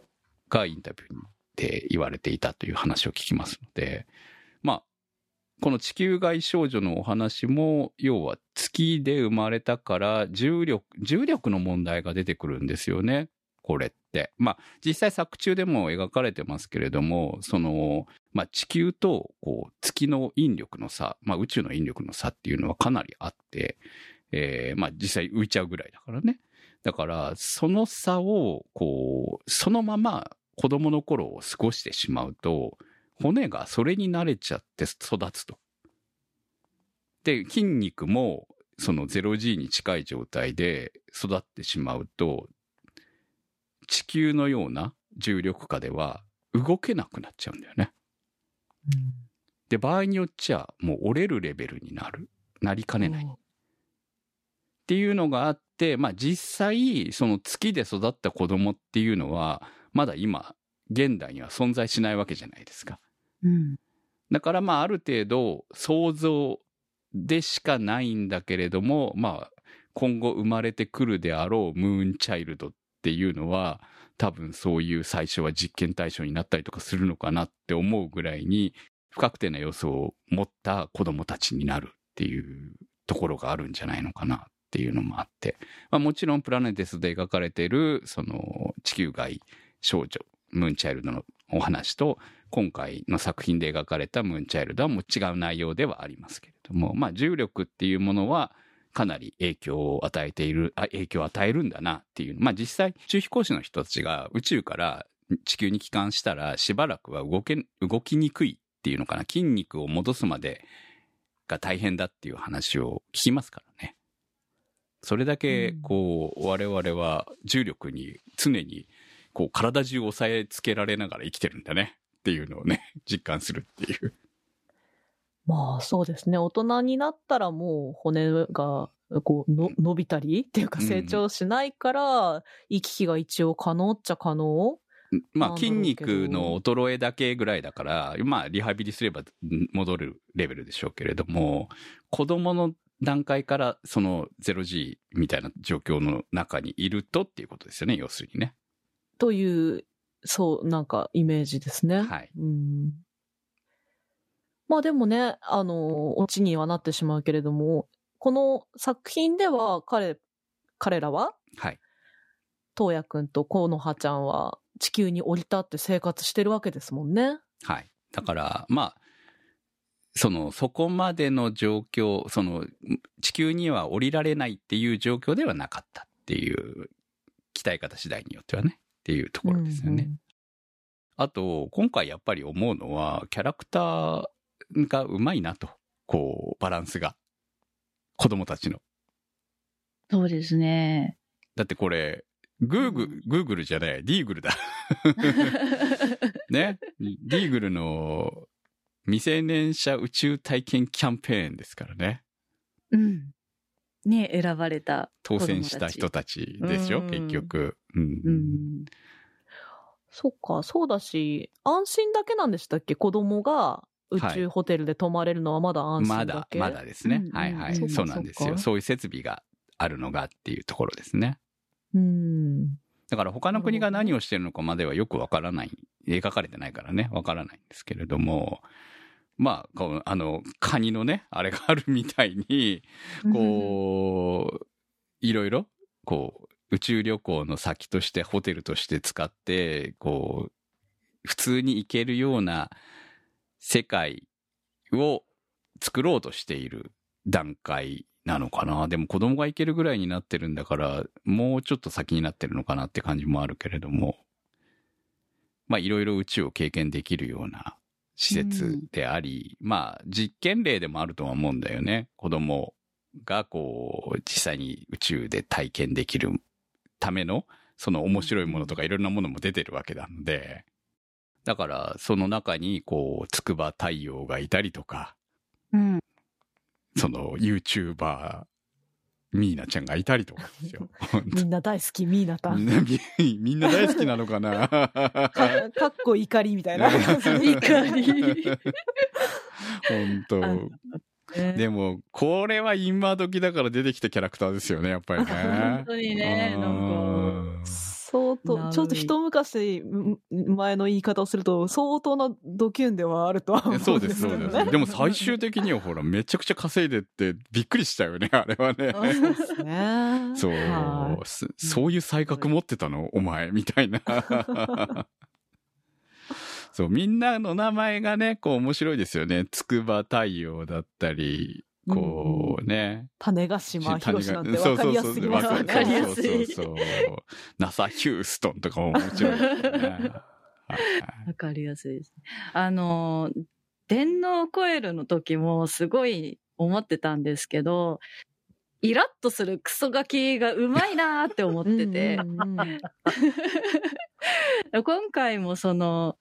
がインタビューで言われていたという話を聞きますので、まあ、この地球外少女のお話も、要は月で生まれたから重力、重力の問題が出てくるんですよね。これって。まあ、実際作中でも描かれてますけれども、その、まあ、地球と、こう、月の引力の差、まあ、宇宙の引力の差っていうのはかなりあって、えーまあ、実際浮いちゃうぐらいだからね。だから、その差を、こう、そのまま子供の頃を過ごしてしまうと、骨がそれに慣れちゃって育つと。で、筋肉もその 0G に近い状態で育ってしまうと、地球のような重力下では動けなくなっちゃうんだよね。で、場合によっちゃもう折れるレベルになる。なりかねない。っていうのがあって、まあ実際、その月で育った子供っていうのは、まだ今、現代には存在しないわけじゃないですか。う。ん。だからまあある程度想像でしかないんだけれども、まあ今後生まれてくるであろうムーンチャイルドっていうのは多分そういう最初は実験対象になったりとかするのかなって思うぐらいに不確定な要素を持った子供たちになるっていうところがあるんじゃないのかなっていうのもあって、まあもちろんプラネテスで描かれているその地球外少女、ムーンチャイルドのお話と今回の作品で描かれたムーンチャイルドはもう違う内容ではありますけれども、まあ重力っていうものはかなり影響を与えている、あ影響を与えるんだなっていう。まあ実際、宇宙飛行士の人たちが宇宙から地球に帰還したらしばらくは動け、動きにくいっていうのかな。筋肉を戻すまでが大変だっていう話を聞きますからね。それだけ、こう、我々は重力に常に、こう、体中を押さえつけられながら生きてるんだね。っていうのをね、実感するっていう。まあそうですね。大人になったらもう骨がこうの伸びたりっていうかうん成長しないから、行き来が一応可能っちゃ可能まあ筋肉の衰えだけぐらいだから、まあリハビリすればうん戻るレベルでしょうけれども、子供の段階からその 0G みたいな状況の中にいるとっていうことですよね、要するにね。という、そう、なんかイメージですね。はい。うんまあでもね、あの、オチにはなってしまうけれども、この作品では彼、彼らは、はい。東也くんと河野葉ちゃんは地球に降り立って生活してるわけですもんね。はい。だから、まあ、その、そこまでの状況、その、地球には降りられないっていう状況ではなかったっっていう、鍛え方次第によってはね、っていうところですよね。あと、今回やっぱり思うのは、キャラクターがうまいなと。こう、バランスが。子供たちの。そうですね。だってこれ、グーグル、グーグルじゃない、ディーグルだ。ね。ディーグルの未成年者宇宙体験キャンペーンですからね。うん。に選ばれた。当選した人たちでしょ、うん結局。うん。うん。そっか、そうだし、安心だけなんでしたっけ？子供が宇宙ホテルで泊まれるのはまだ安心まだ、だけ？まだですね。うんはいはい。うんそうなんですよ。そういう設備があるのがっていうところですね。うん。だから他の国が何をしてるのかまではよくわからない。描かれてないからね、わからないんですけれども、まあ、こうあの、カニのね、あれがあるみたいに、こう、いろいろ、こう、宇宙旅行の先としてホテルとして使って、こう、普通に行けるような世界を作ろうとしている段階なのかな。でも子供が行けるぐらいになってるんだから、もうちょっと先になってるのかなって感じもあるけれども、まあいろいろ宇宙を経験できるような施設であり、まあ実験例でもあるとは思うんだよね。子供がこう、実際に宇宙で体験できるための、その面白いものとかいろんなものも出てるわけなので、だからその中にこう、筑波太陽がいたりとか、うん。その YouTuber、ミーナちゃんがいたりとかですよ。みんな大好き、ミーナタン。みんな、みみんな大好きなのかな？かかっこ怒りみたいな。怒り本当でも、これは今時だから出てきたキャラクターですよね、やっぱりね。本当にね、なんか。相当、ちょっと一昔前の言い方をすると、相当なドキュンではあるとは思うんですそうです、そう。です。でも最終的にはほら、めちゃくちゃ稼いでってびっくりしたよね、あれはね。そうですね。そうそういう才覚持ってたの？お前、みたいな。そう、みんなの名前がね、こう面白いですよね。筑波太陽だったり、こうね。種子島、種広島なんて分かりやすすぎますよわね。かりやすいそうそうそう。NASA ヒューストンとかも面白いですよね。はいわかりやすいですね。あの、電脳コエルの時もすごい思ってたんですけど、イラッとするクソガキがうまいなーって思ってて、今回もその、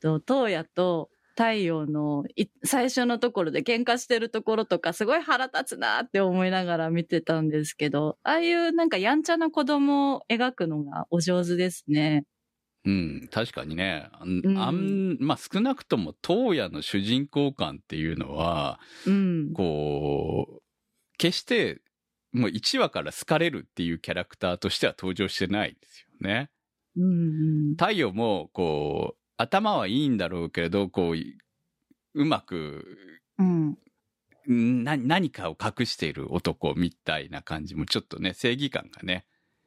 と東野と太陽のい最初のところで喧嘩してるところとかすごい腹立つなーって思いながら見てたんですけど、ああいうなんかやんちゃな子供を描くのがお上手ですね。うん、確かにね。あんうんまあ、少なくとも、東野の主人公感っていうのは、うん。こう、決して、もう1話から好かれるっていうキャラクターとしては登場してないですよね。うんうん。太陽も、こう、頭はいいんだろうけれど、こう、うまく、うん。な、何かを隠している男みたいな感じもちょっとね、正義感がね、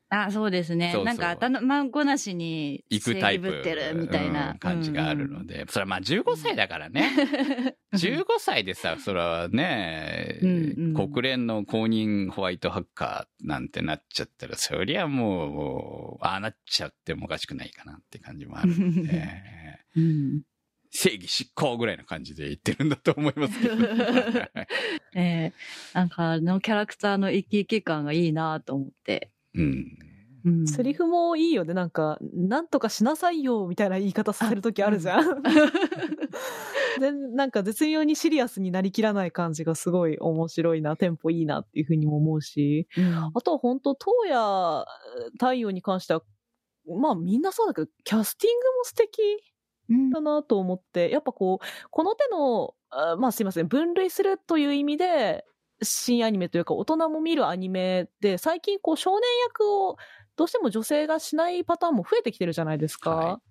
あ、そうですね。そうそうなんか頭ごなしに行くタイプってるみたいな、うん感じがあるので、それはまあ15歳だからね。15歳でさ、それはね、うんうん国連の公認ホワイトハッカーなんてなっちゃったら、そりゃもう、ああなっちゃってもおかしくないかなって感じもあるので、うん正義執行ぐらいな感じで言ってるんだと思いますけど。ええなんかあのキャラクターの生き生き感がいいなと思って。うん。うんセリフもいいよね。なんか、なんとかしなさいよ、みたいな言い方させるときあるじゃん。で、なんか絶妙にシリアスになりきらない感じがすごい面白いな、テンポいいなっていうふうにも思うし。あとは本当、東野太陽に関しては、まあみんなそうだけど、キャスティングも素敵うんだなと思って、やっぱこう、この手の、あまあすいません、分類するという意味で、新アニメというか大人も見るアニメで、最近こう少年役をどうしても女性がしないパターンも増えてきてるじゃないですか。は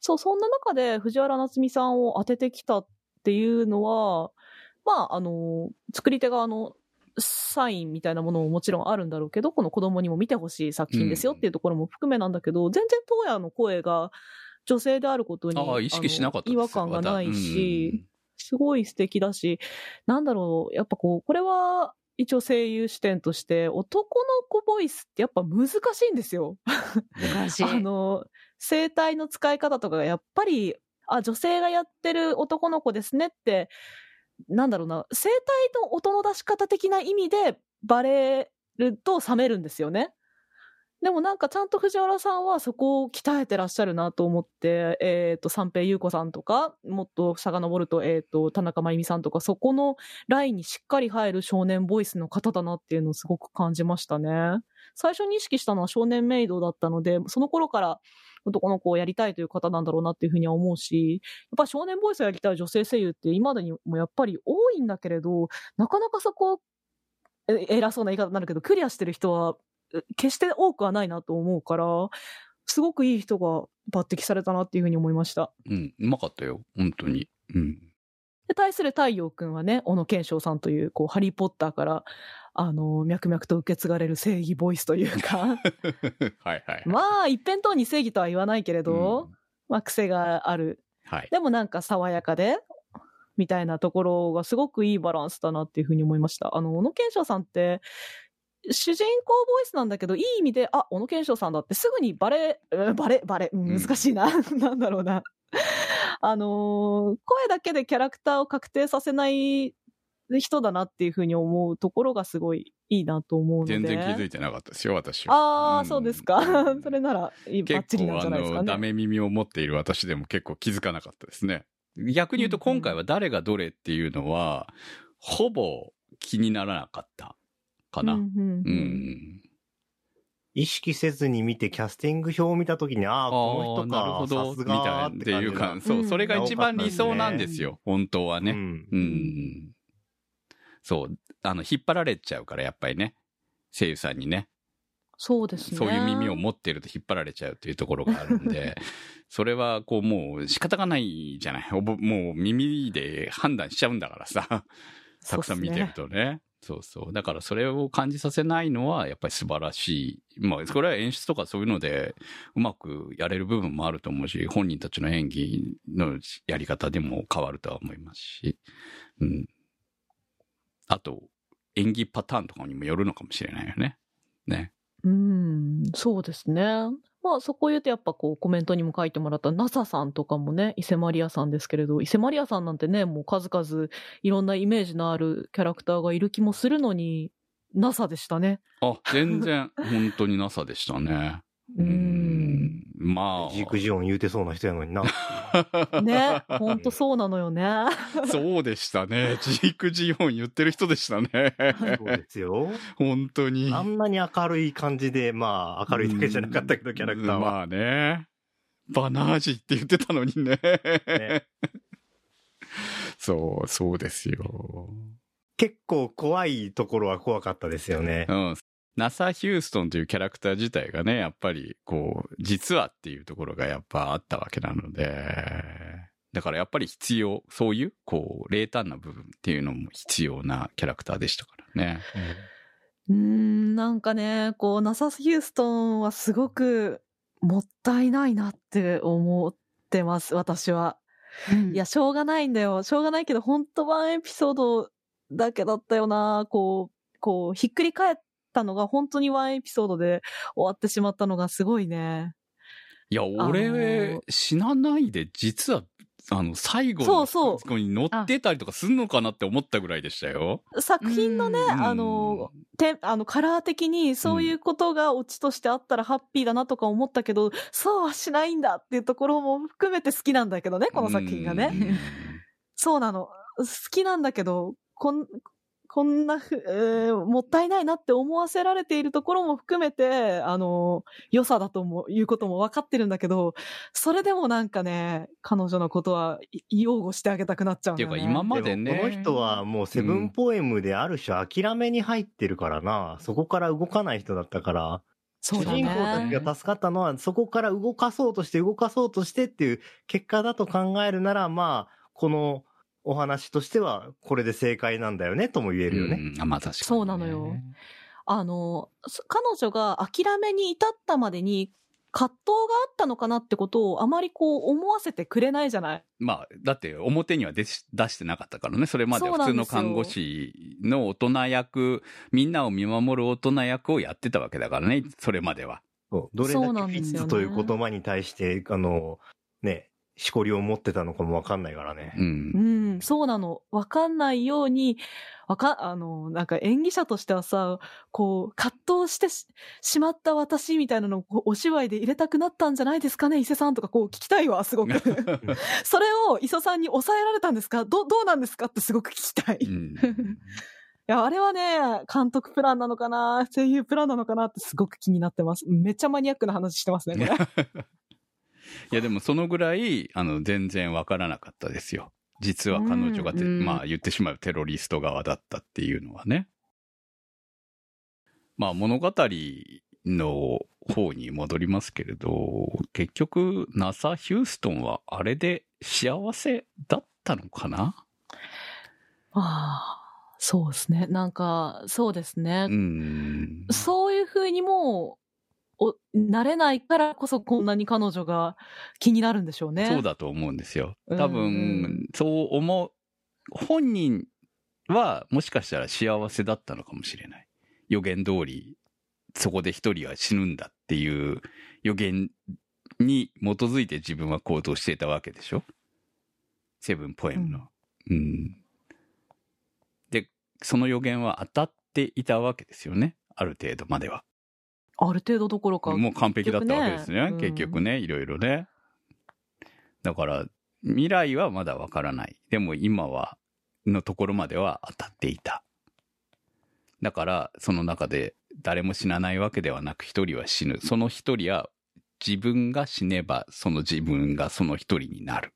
そう、そんな中で藤原夏美さんを当ててきたっていうのは、まあ、あの、作り手側のサインみたいなものももちろんあるんだろうけど、この子供にも見てほしい作品ですよっていうところも含めなんだけど、全然東野の声が女性であることにああ、意識しなかった違和感がないし、すごい素敵だし、なんだろう、やっぱこう、これは、一応声優視点として、男の子ボイスってやっぱ難しいんですよ。難しい。あの、声帯の使い方とかがやっぱり、あ、女性がやってる男の子ですねって、なんだろうな、声帯の音の出し方的な意味でバレると冷めるんですよね。でもなんかちゃんと藤原さんはそこを鍛えてらっしゃるなと思って、えっ、と、三平優子さんとか、もっと遡ると、えっ、と、田中真由美さんとか、そこのラインにしっかり入る少年ボイスの方だなっていうのをすごく感じましたね。最初に意識したのは少年メイドだったので、その頃から男の子をやりたいという方なんだろうなっていうふうには思うし、やっぱ少年ボイスをやりたい女性声優って今までにもやっぱり多いんだけれど、なかなかそこ、偉そうな言い方になるけど、クリアしてる人は決して多くはないなと思うから、すごくいい人が抜擢されたなっていうふうに思いました。うん、うまかったよ。本当に。うん。で、対する太陽くんはね、小野賢章さんという、こう、ハリーポッターから、あの、脈々と受け継がれる正義ボイスというか、はいはい。まあ、一辺倒に正義とは言わないけれど、うんまあ、癖がある。はい。でもなんか爽やかで、みたいなところがすごくいいバランスだなっていうふうに思いました。あの、小野賢章さんって、主人公ボイスなんだけど、いい意味で、あ、小野賢章さんだってすぐにバレ、うんバレ、バレ、うんうん難しいな。なんだろうな。あのー声だけでキャラクターを確定させない人だなっていうふうに思うところがすごいいいなと思うので。全然気づいてなかったですよ、私は。ああ、んそうですか。それなら、バッチリなん結構、あの、じゃないですかね。ダメ耳を持っている私でも結構気づかなかったですね。逆に言うと今回は誰がどれっていうのは、ほぼ気にならなかったかな。うんうんううんん。意識せずに見てキャスティング表を見たときに、ああ、この人なるほか、ど、さすみたがいなっていうか、感じそうう、んそれが一番理想なんですよ、本当はだね。うんうん。そう、あの、引っ張られちゃうから、やっぱりね。声優さんにね。そうですね。そういう耳を持ってると引っ張られちゃうっていうところがあるんで、それはこうもう仕方がないじゃない。おぼもう耳で判断しちゃうんだからさ。たくさん見てるとね。そうそう。だからそれを感じさせないのはやっぱり素晴らしい。まあ、これは演出とかそういうのでうまくやれる部分もあると思うし、本人たちの演技のやり方でも変わるとは思いますし。うん。あと、演技パターンとかにもよるのかもしれないよね。ね。うん、そうですね。まあそこ言うとやっぱこうコメントにも書いてもらった NASA さんとかもね、伊勢マリアさんですけれど、伊勢マリアさんなんてね、もう数々いろんなイメージのあるキャラクターがいる気もするのに、NASA でしたね。あ、全然、本当に NASA でしたね。うーん。まあ。ジークジオン言うてそうな人やのにな。ね、ほんとそうなのよね。そうでしたね。ジークジオン言ってる人でしたね。そうですよ。本当に。あんなに明るい感じで、まあ、明るいだけじゃなかったけど、キャラクターは。まあね。バナージって言ってたのにね。ねそう、そうですよ。結構怖いところは怖かったですよねう。ん。ナサ・ヒューストンというキャラクター自体がね、やっぱり、こう、実はっていうところがやっぱあったわけなので、だからやっぱり必要、そういう、こう、冷淡な部分っていうのも必要なキャラクターでしたからね。うーん、なんかね、こう、ナサス・ヒューストンはすごくもったいないなって思ってます、私は。いや、しょうがないんだよ。しょうがないけど、本当ワンエピソードだけだったよな。こう、こう、ひっくり返ったのが本当にワンエピソードで終わってしまったのがすごいね。いや、の俺、ー死なないで、実は、あの、最後のそこに乗ってたりとかすんのかなって思ったぐらいでしたよ。作品のね、うんあの、てあのカラー的にそういうことがオチとしてあったらハッピーだなとか思ったけど、そうはしないんだっていうところも含めて好きなんだけどね、この作品がね。うん。そうなの。好きなんだけど、こん、こんなふ、えーもったいないなって思わせられているところも含めて、あの、良さだとも、いうことも分かってるんだけど、それでもなんかね、彼女のことはい擁護してあげたくなっちゃうんだよね。っていうか今までねもこの人はもうセブンポエムである種諦めに入ってるからな。そこから動かない人だったから。主人公たね。ちが助かったのは、そこから動かそうとして動かそうとしてっていう結果だと考えるなら、まあ、このお話としては、これで正解なんだよね、とも言えるよね。うんあ、まあ確かに、ね。そうなのよあの、そ彼女が諦めに至ったまでに、葛藤があったのかなってことをあまりこう思わせてくれないじゃない？まあ、だって表には出し出してなかったからね。それまでは普通の看護師の大人役、みんなを見守る大人役をやってたわけだからね。それまでは。そうどれそうだけフィッなんですよねツという言葉に対して、あの、ね、しこりを持ってたのかもわかんないからねう。。うんん、そうなの。わかんないように、わか、あの、なんか演技者としてはさ、こう、葛藤してししまった私みたいなのをこうお芝居で入れたくなったんじゃないですかね、伊勢さんとかこう聞きたいわ、すごく。それを磯さんに抑えられたんですか？ど、どうなんですかってすごく聞きたい。いうん。や、あれはね、監督プランなのかな声優プランなのかなってすごく気になってます。めっちゃマニアックな話してますね、これ。いや、でもそのぐらい、あの、全然わからなかったですよ。実は彼女がて、うんまあ言ってしまうテロリスト側だったっていうのはね。まあ物語の方に戻りますけれど、結局、ナサ・ヒューストンはあれで幸せだったのかな？ああ、そうですね。なんか、そうですね。うん。そういう風にも、お、なれないからこそこんなに彼女が気になるんでしょうね。そうだと思うんですよ。うん多分、そう思う、本人はもしかしたら幸せだったのかもしれない。予言通り、そこで一人は死ぬんだっていう予言に基づいて自分は行動していたわけでしょセブンポエムの。うん。で、その予言は当たっていたわけですよね。ある程度までは。ある程度どころか。もう完璧だったわけですね。結局ねいろいろね。だから、未来はまだわからない。でも今は、のところまでは当たっていた。だから、その中で誰も死なないわけではなく一人は死ぬ。その一人は自分が死ねば、その自分がその一人になる。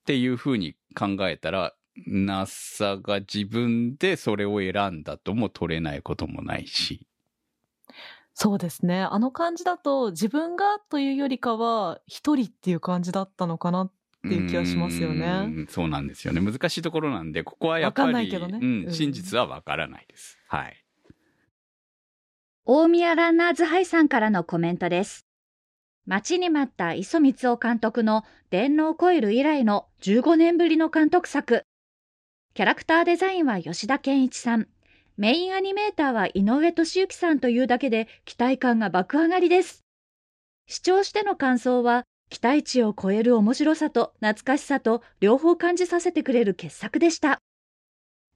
っていうふうに考えたら、NASA が自分でそれを選んだとも取れないこともないし。そうですね。あの感じだと、自分がというよりかは、一人っていう感じだったのかなっていう気がしますようね。んそうなんですよね。難しいところなんで、ここはやっぱり、わかんないけどねうんうん真実はわからないです。はい。大宮ランナーズハイさんからのコメントです。待ちに待った磯光雄監督の電脳コイル以来の15年ぶりの監督作。キャラクターデザインは吉田健一さん。メインアニメーターは井上俊之さんというだけで期待感が爆上がりです。視聴しての感想は期待値を超える面白さと懐かしさと両方感じさせてくれる傑作でした。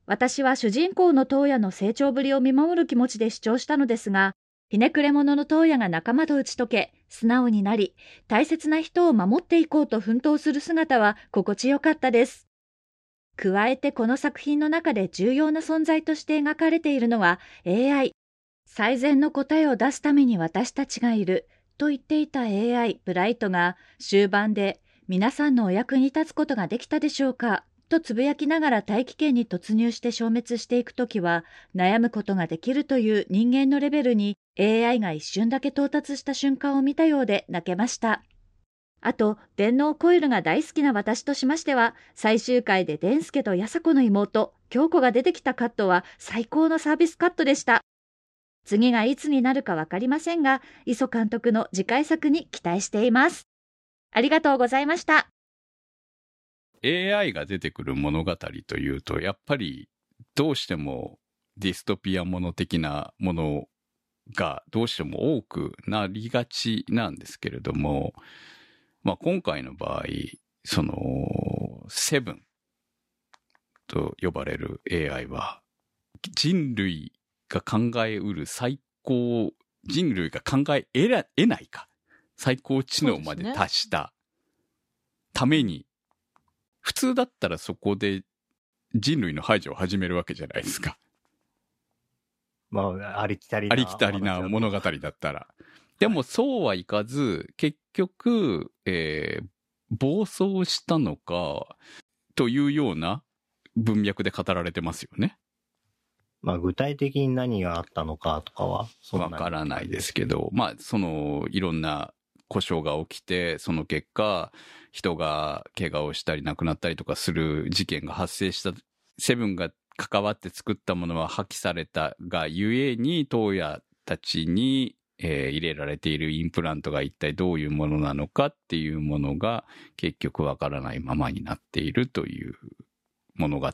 私は主人公の東野の成長ぶりを見守る気持ちで視聴したのですが、ひねくれ者の東野が仲間と打ち解け、素直になり、大切な人を守っていこうと奮闘する姿は心地よかったです。加えてこの作品の中で重要な存在として描かれているのは AI。最善の答えを出すために私たちがいると言っていた AI ブライトが終盤で皆さんのお役に立つことができたでしょうかとつぶやきながら大気圏に突入して消滅していくときは悩むことができるという人間のレベルに AI が一瞬だけ到達した瞬間を見たようで泣けました。あと、電脳コイルが大好きな私としましては、最終回でデンスケとヤサコの妹、京子が出てきたカットは最高のサービスカットでした。次がいつになるかわかりませんが、磯監督の次回作に期待しています。ありがとうございました。AI が出てくる物語というと、やっぱりどうしてもディストピアもの的なものがどうしても多くなりがちなんですけれども、まあ今回の場合、その、セブンと呼ばれる AI は、人類が考えうる最高、人類が考え得ら得ないか、最高知能まで達したために、普通だったらそこで人類の排除を始めるわけじゃないですか。まあ、ありきたりな。ありきたりな物語だったら。でもそうはいかず、結局、えー暴走したのか、というような文脈で語られてますよね。まあ、具体的に何があったのかとかは、わからないですけど、まあ、その、いろんな故障が起きて、その結果、人が怪我をしたり亡くなったりとかする事件が発生した、セブンが関わって作ったものは破棄されたがゆえに、東野たちに、えー入れられているインプラントが一体どういうものなのかっていうものが結局わからないままになっているという物語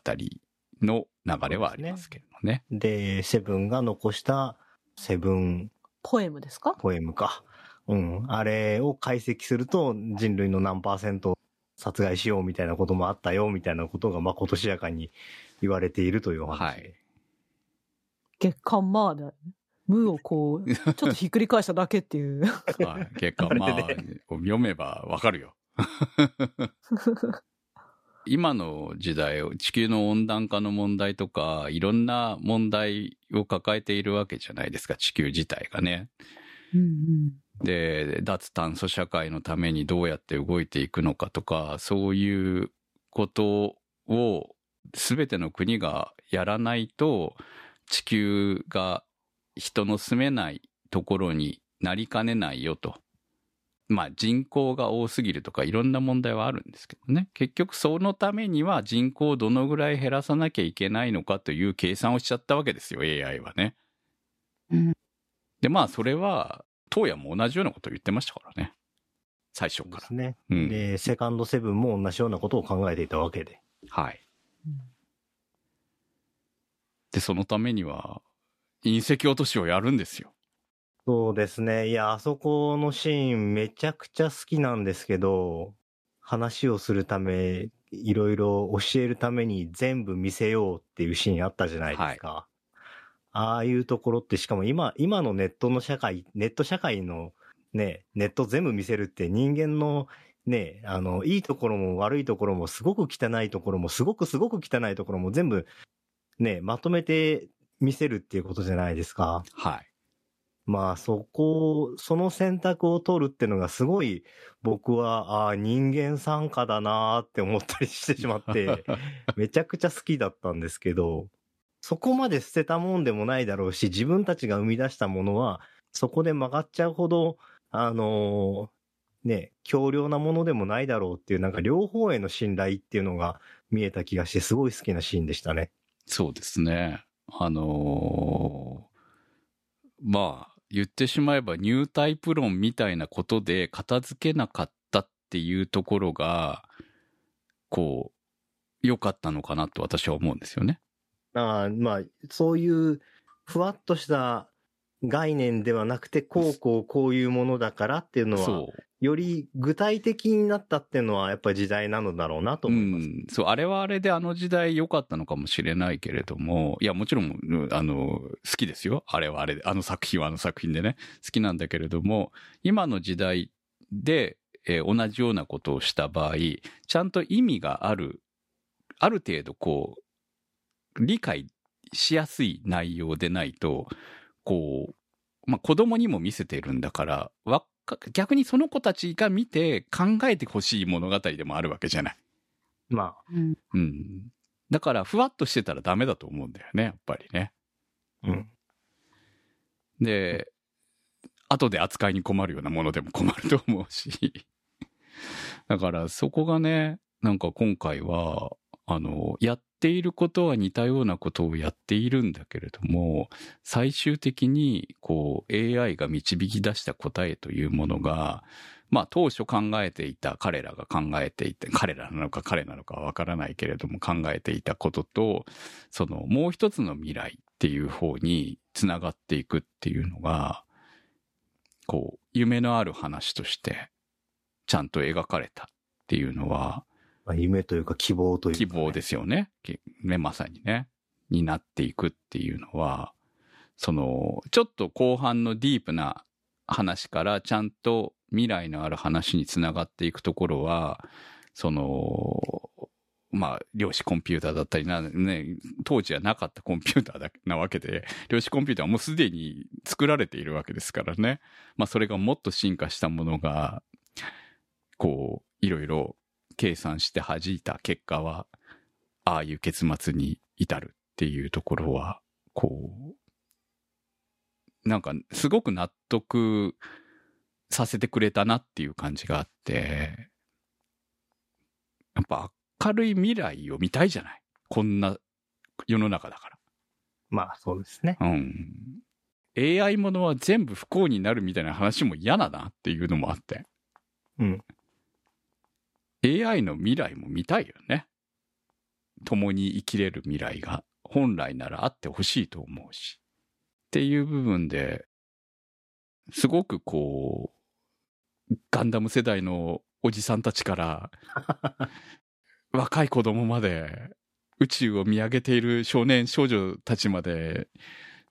の流れはありますけどもね。で、セブンが残したセブンポエムですかポエムか。うん。あれを解析すると人類の何パーセント殺害しようみたいなこともあったよみたいなことがまあ今年やかに言われているというお話。はい。月刊マーで、無をこう、ちょっとひっくり返しただけっていう。はい、結果 まあ、読めばわかるよ。今の時代、地球の温暖化の問題とか、いろんな問題を抱えているわけじゃないですか、地球自体がね。で、脱炭素社会のためにどうやって動いていくのかとか、そういうことを全ての国がやらないと、地球が人の住めないところになりかねないよと。まあ人口が多すぎるとかいろんな問題はあるんですけどね。結局そのためには人口をどのぐらい減らさなきゃいけないのかという計算をしちゃったわけですよ、AI はね。うんで、まあそれは、東野も同じようなことを言ってましたからね。最初からです。ね。うんで、セカンドセブンも同じようなことを考えていたわけで。はい。で、そのためには、隕石落としをやるんですよ。そうですね。いや、あそこのシーンめちゃくちゃ好きなんですけど、話をするため、いろいろ教えるために全部見せようっていうシーンあったじゃないですか。ああいうところって、しかも今、今のネットの社会、ネット社会のね、ネット全部見せるって人間のね、あの、いいところも悪いところもすごく汚いところもすごくすごく汚いところも全部ね、まとめて見せるっていうことじゃないですか。はい。まあそこ、その選択を取るってのがすごい僕は、ああ、人間参加だなーって思ったりしてしまって、めちゃくちゃ好きだったんですけど、そこまで捨てたもんでもないだろうし、自分たちが生み出したものは、そこで曲がっちゃうほど、あのーね、強量なものでもないだろうっていう、なんか両方への信頼っていうのが見えた気がして、すごい好きなシーンでしたね。そうですね。あのーまあ、言ってしまえばニュータイプ論みたいなことで片付けなかったっていうところが、こう、良かったのかなと私は思うんですよね。ああまあ、そういうふわっとした概念ではなくて、こうこうこういうものだからっていうのは。より具体的になったっていうのはやっぱり時代なのだろうなと思います。うん、そう、あれはあれであの時代良かったのかもしれないけれども、いや、もちろん、あの、好きですよ。あれはあれで、あの作品はあの作品でね、好きなんだけれども、今の時代で、えー同じようなことをした場合、ちゃんと意味がある、ある程度こう、理解しやすい内容でないと、こう、まあ、子供にも見せてるんだから、わ逆にその子たちが見て考えてほしい物語でもあるわけじゃない。まうんうん。だから、ふわっとしてたらダメだと思うんだよね、やっぱりね。あ、うん。で、後で扱いに困るようなものでも困ると思うし。だから、そこがね、なんか今回は、あの、やっっていることは似たようなことをやっているんだけれども、最終的に、こう、AI が導き出した答えというものが、まあ当初考えていた、彼らが考えていて、彼らなのか彼なのかわからないけれども考えていたことと、そのもう一つの未来っていう方につながっていくっていうのが、こう、夢のある話として、ちゃんと描かれたっていうのは、まあ、夢というか希望というか、希望ですよね。ね、まさにね。になっていくっていうのは、その、ちょっと後半のディープな話からちゃんと未来のある話につながっていくところは、その、まあ、量子コンピューターだったりな、ね、当時はなかったコンピューターだなわけで、量子コンピューターはもうすでに作られているわけですからね。まあ、それがもっと進化したものが、こう、いろいろ計算して弾いた結果は、ああいう結末に至るっていうところは、こう、なんか、すごく納得させてくれたなっていう感じがあって、やっぱ明るい未来を見たいじゃない？こんな世の中だかまあそうですね。ら。うん。AI ものは全部不幸になるみたいな話も嫌だなっていうのもあって。うん。AI の未来も見たいよね。共に生きれる未来が本来ならあってほしいと思うし。っていう部分で、すごくこう、ガンダム世代のおじさんたちから、若い子供まで、宇宙を見上げている少年少女たちまで、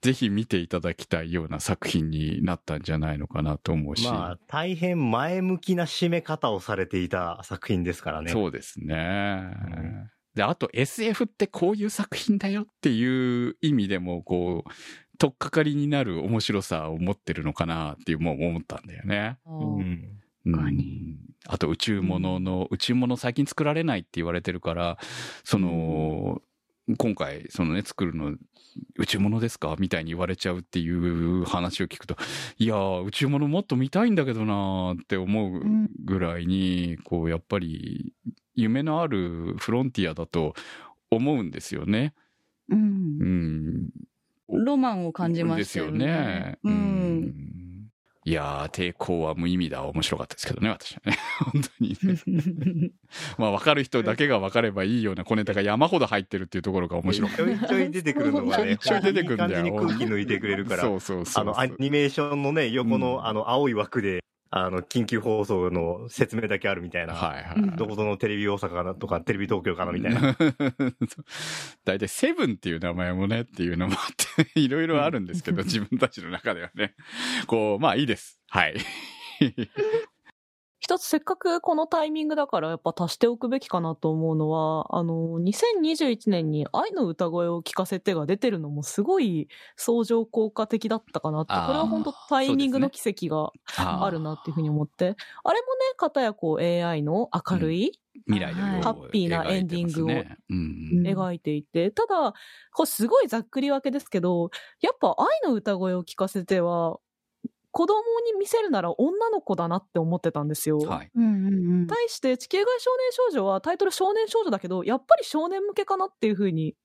ぜひ見ていただきたいような作品になったんじゃないのかなと思うし。まあ、大変前向きな締め方をされていた作品ですからね。そうですね。んで、あと SF ってこういう作品だよっていう意味でも、こう、とっかかりになる面白さを持ってるのかなっていう、もう思ったんだよね。うん。うん。あと宇宙物の、宇宙物最近作られないって言われてるから、その、今回、そのね、作るの、宇宙物ですか？みたいに言われちゃうっていう話を聞くと、いやー、宇宙物もっと見たいんだけどなーって思うぐらいに、こう、やっぱり、夢のあるフロンティアだと思うんですよね。うんうん。ロマンを感じましたよね。ですよね。う。うんん。いやー、抵抗は無意味だ。面白かったですけどね、私はね。本当に。まあ、わかる人だけがわかればいいような小ネタが山ほど入ってるっていうところが面白かちょいちょい出てくるのがね、ちょいちょい出てくるんだよいい感じに空気抜いてくれるから、そうそうそう。あの、アニメーションのね、横の、うんあの、青い枠で、あの、緊急放送の説明だけあるみたいな。はいはい。どこぞのテレビ大阪かなとか、テレビ東京かなみたいな。大体セブンっていう名前もねっていうのもあって、いろいろあるんですけど、自分たちの中ではね。こう、まあいいです。はい。一つせっかくこのタイミングだからやっぱ足しておくべきかなと思うのは、あの、2021年に愛の歌声を聞かせてが出てるのもすごい相乗効果的だったかなって、これは本当タイミングの奇跡があるなっていうふうに思って、あれもね、片やこう AI の明るい、未来のハッピーなエンディングを描いてますねうん。描いていて、ただ、これすごいざっくり分けですけど、やっぱ愛の歌声を聞かせては、子供に見せるなら女の子だなって思ってたんですよ。はい。対して地球外少年少女はタイトル少年少女だけど、やっぱり少年向けかなっていうふうに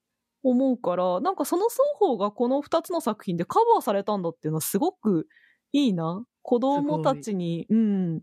思うから、なんかその双方がこの二つの作品でカバーされたんだっていうのはすごくいいな。子供たちに、うん、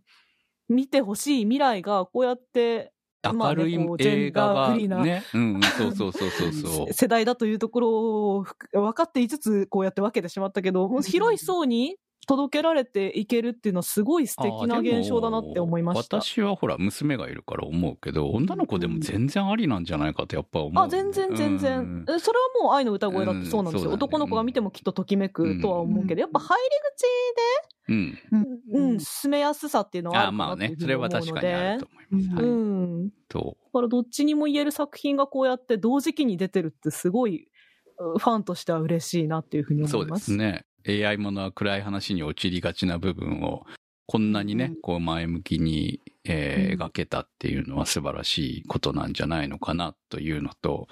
見てほしい未来がこうやって、明るい映画がダーフリーなね。うんうん、そうそうそうそうそう。世代だというところをふ分かっていつつこうやって分けてしまったけど、もう広い層に届けられていけるっていうのはすごい素敵な現象だなって思いました。私はほら、娘がいるから思うけど、女の子でも全然ありなんじゃないかってやっぱ思う。あ、全然全然、うんえそれはもう愛の歌声だってそうなんですよ。うんそうだね男の子が見てもきっとときめくとは思うけど、やっぱ入うん。り口で、うん、進めやすさっていうのはああまあるかなっていうね、それふうに思うのは確かにあるでと。思います。はい。うん。だと、からどっちにも言える作品がこうやって同時期に出てるってすごい、うファンとしては嬉しいなっていうふうにそうで思います。すね。AI ものは暗い話に陥りがちな部分を、こんなにね、こう前向きに、えーうん描けたっていうのは素晴らしいことなんじゃないのかなというのと、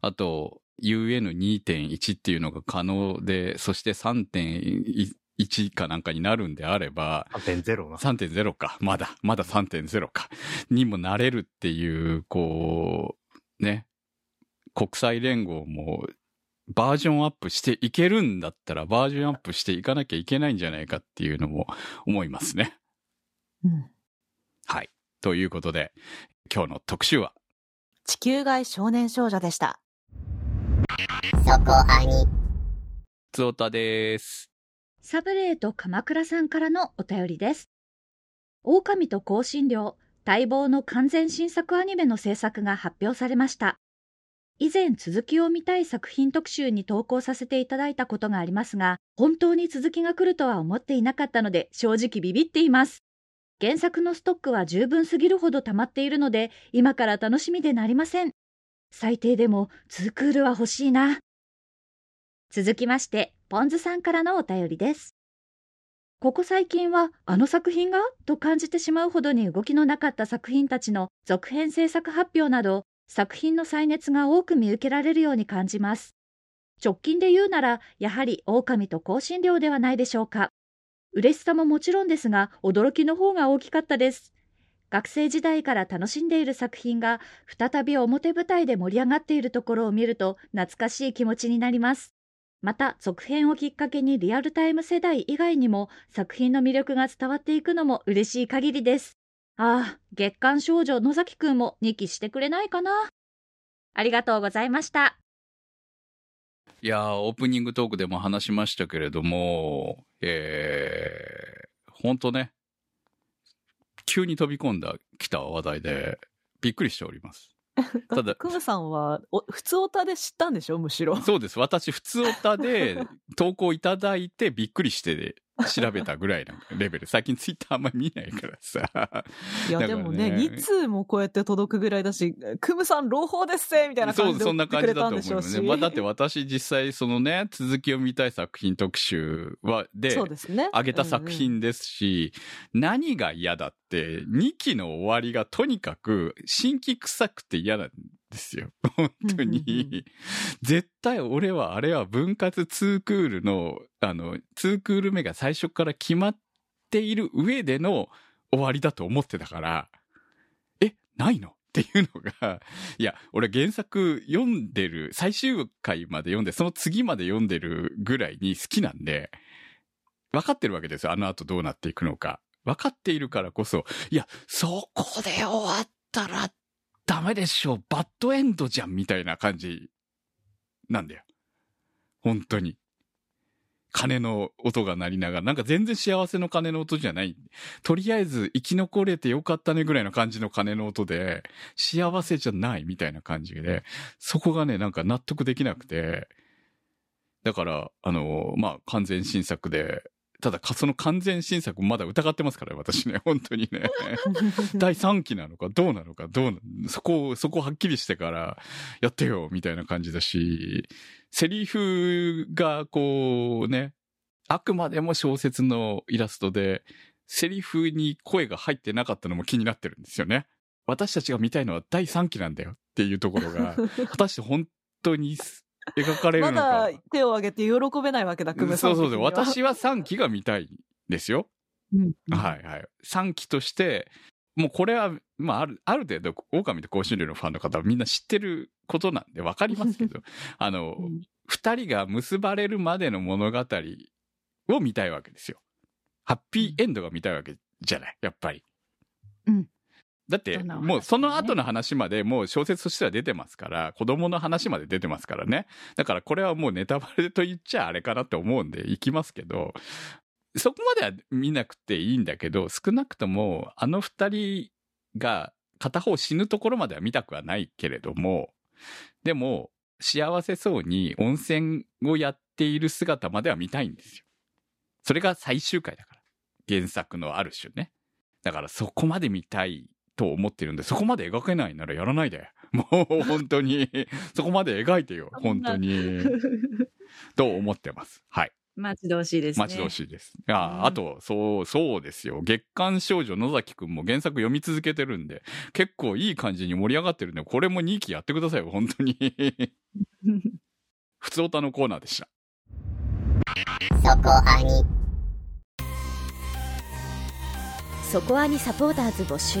あと、UN2.1 っていうのが可能で、そして3.1かなんかになるんであれば、3.0な。3.0か。まだ、まだ3.0か。にもなれるっていう、こう、ね。国際連合もバージョンアップしていけるんだったらバージョンアップしていかなきゃいけないんじゃないかっていうのも思いますね。うんはい。ということで、今日の特集は、地球外少年少女でした。そこアニ。つおたです。サブレート鎌倉さんからのお便りです。狼と香辛料、待望の完全新作アニメの制作が発表されました。以前続きを見たい作品特集に投稿させていただいたことがありますが、本当に続きが来るとは思っていなかったので正直ビビっています。原作のストックは十分すぎるほど溜まっているので、今から楽しみでなりません。最低でも2クールは欲しいな。続きまして、ポンズさんからのお便りです。ここ最近はあの作品が？と感じてしまうほどに動きのなかった作品たちの続編制作発表など、作品の再熱が多く見受けられるように感じます。直近で言うなら、やはり狼と香辛料ではないでしょうか。嬉しさももちろんですが、驚きの方が大きかったです。学生時代から楽しんでいる作品が再び表舞台で盛り上がっているところを見ると懐かしい気持ちになります。また続編をきっかけにリアルタイム世代以外にも作品の魅力が伝わっていくのも嬉しい限りです。ああ、月刊少女野崎くんも2期してくれないかな。ありがとうございました。いやー、オープニングトークでも話しましたけれども、えー、ほんとね、急に飛び込んだ来た話題で、びっくりしております。ただクムさんは、お普通オタで知ったんでしょむしろ。そうです。私、普通オタで投稿いただいてびっくりして調べたぐらいのレベル。最近ツイッターあんまり見ないからさ。いや、ねでもね、2通もこうやって届くぐらいだし、クムさん朗報ですぜみたいなそう、感じでそんな感じだと思うよね。まあ、だって私実際そのね、続きを見たい作品特集は、で、そうですね。上げた作品ですし、何が嫌だって、2期の終わりがとにかく新規臭くて嫌なんですよ。本当に。絶対俺はあれは分割2クールの、あの、2クール目が最初から決まっている上での終わりだと思ってたから、え、ないの？っていうのが、いや、俺原作読んでる、最終回まで読んで、その次まで読んでるぐらいに好きなんで、分かってるわけですよ。あの後どうなっていくのか。分かっているからこそ、いや、そこで終わったらダメでしょ。バッドエンドじゃん、みたいな感じなんだよ。本当に。鐘の音が鳴りながら、なんか全然幸せの鐘の音じゃない。とりあえず生き残れてよかったねぐらいの感じの鐘の音で、幸せじゃないみたいな感じで、そこがね、なんか納得できなくて、だから、あの、まあ、完全新作で、ただ、その完全新作まだ疑ってますから、私ね、本当にね。第3期なのか、どうなのか、どうな、そこを、そこはっきりしてから、やってよ、みたいな感じだし、セリフが、こうね、あくまでも小説のイラストで、セリフに声が入ってなかったのも気になってるんですよね。私たちが見たいのは第3期なんだよっていうところが、果たして本当に描かれるまのか。だ手を挙げて喜べないわけだ、クムさんそうそう。私は3期が見たいですよ。うんはいはい。3期として、もうこれは、まあある、ある程度、狼と甲子園のファンの方はみんな知ってることなんでわかりますけど、あの、うん二人が結ばれるまでの物語を見たいわけですよ。ハッピーエンドが見たいわけじゃない、やっぱり。うんだって、もうその後の話までもう小説としては出てますから、子供の話まで出てますからね。だからこれはもうネタバレと言っちゃあれかなって思うんで行きますけど、そこまでは見なくていいんだけど、少なくともあの二人が片方死ぬところまでは見たくはないけれども、でも幸せそうに温泉をやっている姿までは見たいんですよ。それが最終回だから。原作のある種ね。だからそこまで見たいと思ってるんで、そこまで描けないならやらないで。もう本当に、そこまで描いてよ。本当に。と思ってます。はい。待ち遠しいですね。待ち遠しいです。あ、うんあと、そう、そうですよ。月刊少女野崎くんも原作読み続けてるんで、結構いい感じに盛り上がってるんで、これも2期やってくださいよ。本当に。普通歌のコーナーでした。そこアニそこアニサポーターズ募集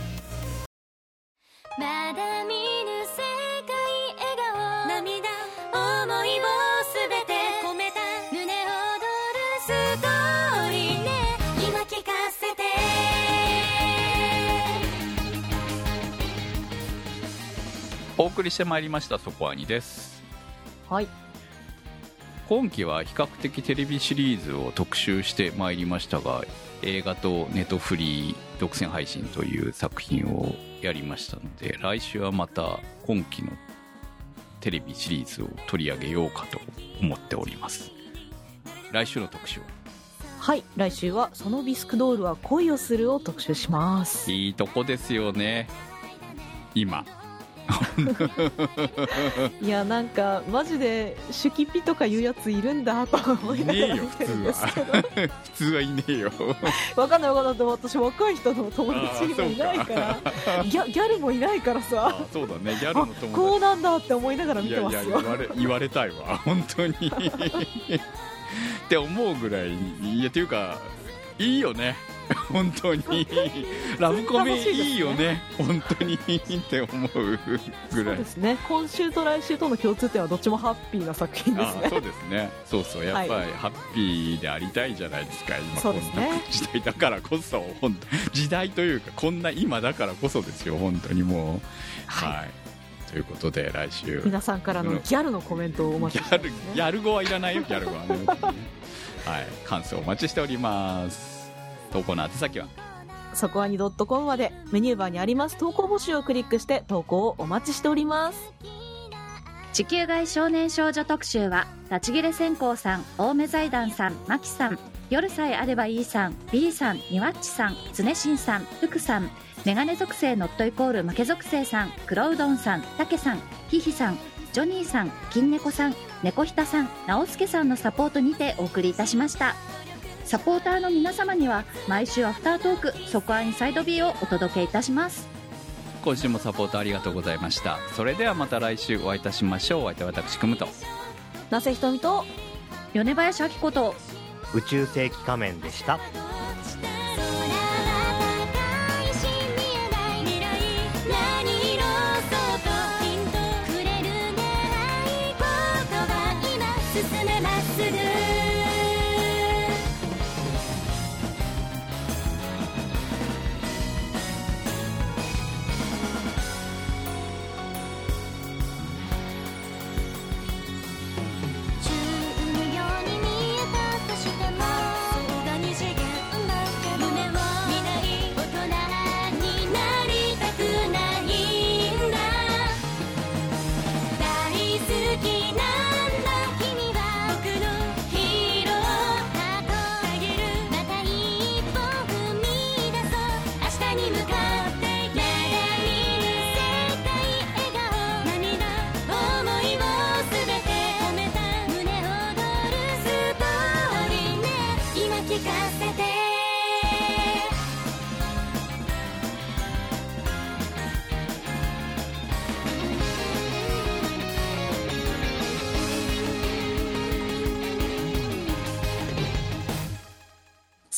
送りしてまいりました、そこアニです。はい。今期は比較的テレビシリーズを特集してまいりましたが映画とネトフリー独占配信という作品をやりましたので来週はまた今期のテレビシリーズを取り上げようかと思っております来週の特集は？はい。来週は、そのビスクドールは恋をするを特集します。いいとこですよね今いや、なんか、マジで、シュキピとかいうやついるんだと思いながら見てはですけど。普通はいねえよ。わかんないわかんない。でも私、若い人の友達にもいないから、ギャギャルもいないからあさ、そうだね。ギャルのあ友達。こうなんだって思いながら見いやいやてますよ。言われ 言われたいわ本当に。って思うぐらい。いやっていうかいいよね 本当に。ラブコメいいよね。本当にって思うぐらい。ですね。今週と来週との共通点はどっちもハッピーな作品ですね。あそうですね。そうそう。やっぱりはい。ハッピーでありたいじゃないですか。今こんな時代だからこそ本当時代というかこんな今だからこそですよ。本当にもう。はい。はい。ということで来週。皆さんからのギャルのコメントをお待ギャルちしてます、ね。ギャル語はいらないよギャル語はね。はい。感想お待ちしております投稿の宛先は？そこはに .com までメニューバーにあります投稿募集をクリックして投稿をお待ちしております。地球外少年少女特集は立ち切れ線香さん青梅財団さんマキさん夜さえあればいいさん B さんニワッチさん常新さん福さんメガネ属性ノットイコール負け属性さん黒うどんさんたけさんひひさんジョニーさん金猫さん猫ひたさん直輔さんのサポートにてお送りいたしましたサポーターの皆様には毎週アフタートークそこアインサイド B をお届けいたします。今週もサポートありがとうございました。それではまた来週お会いいたしましょう。お相手は私くむと。なせひとみと米林明子と宇宙世紀仮面でした。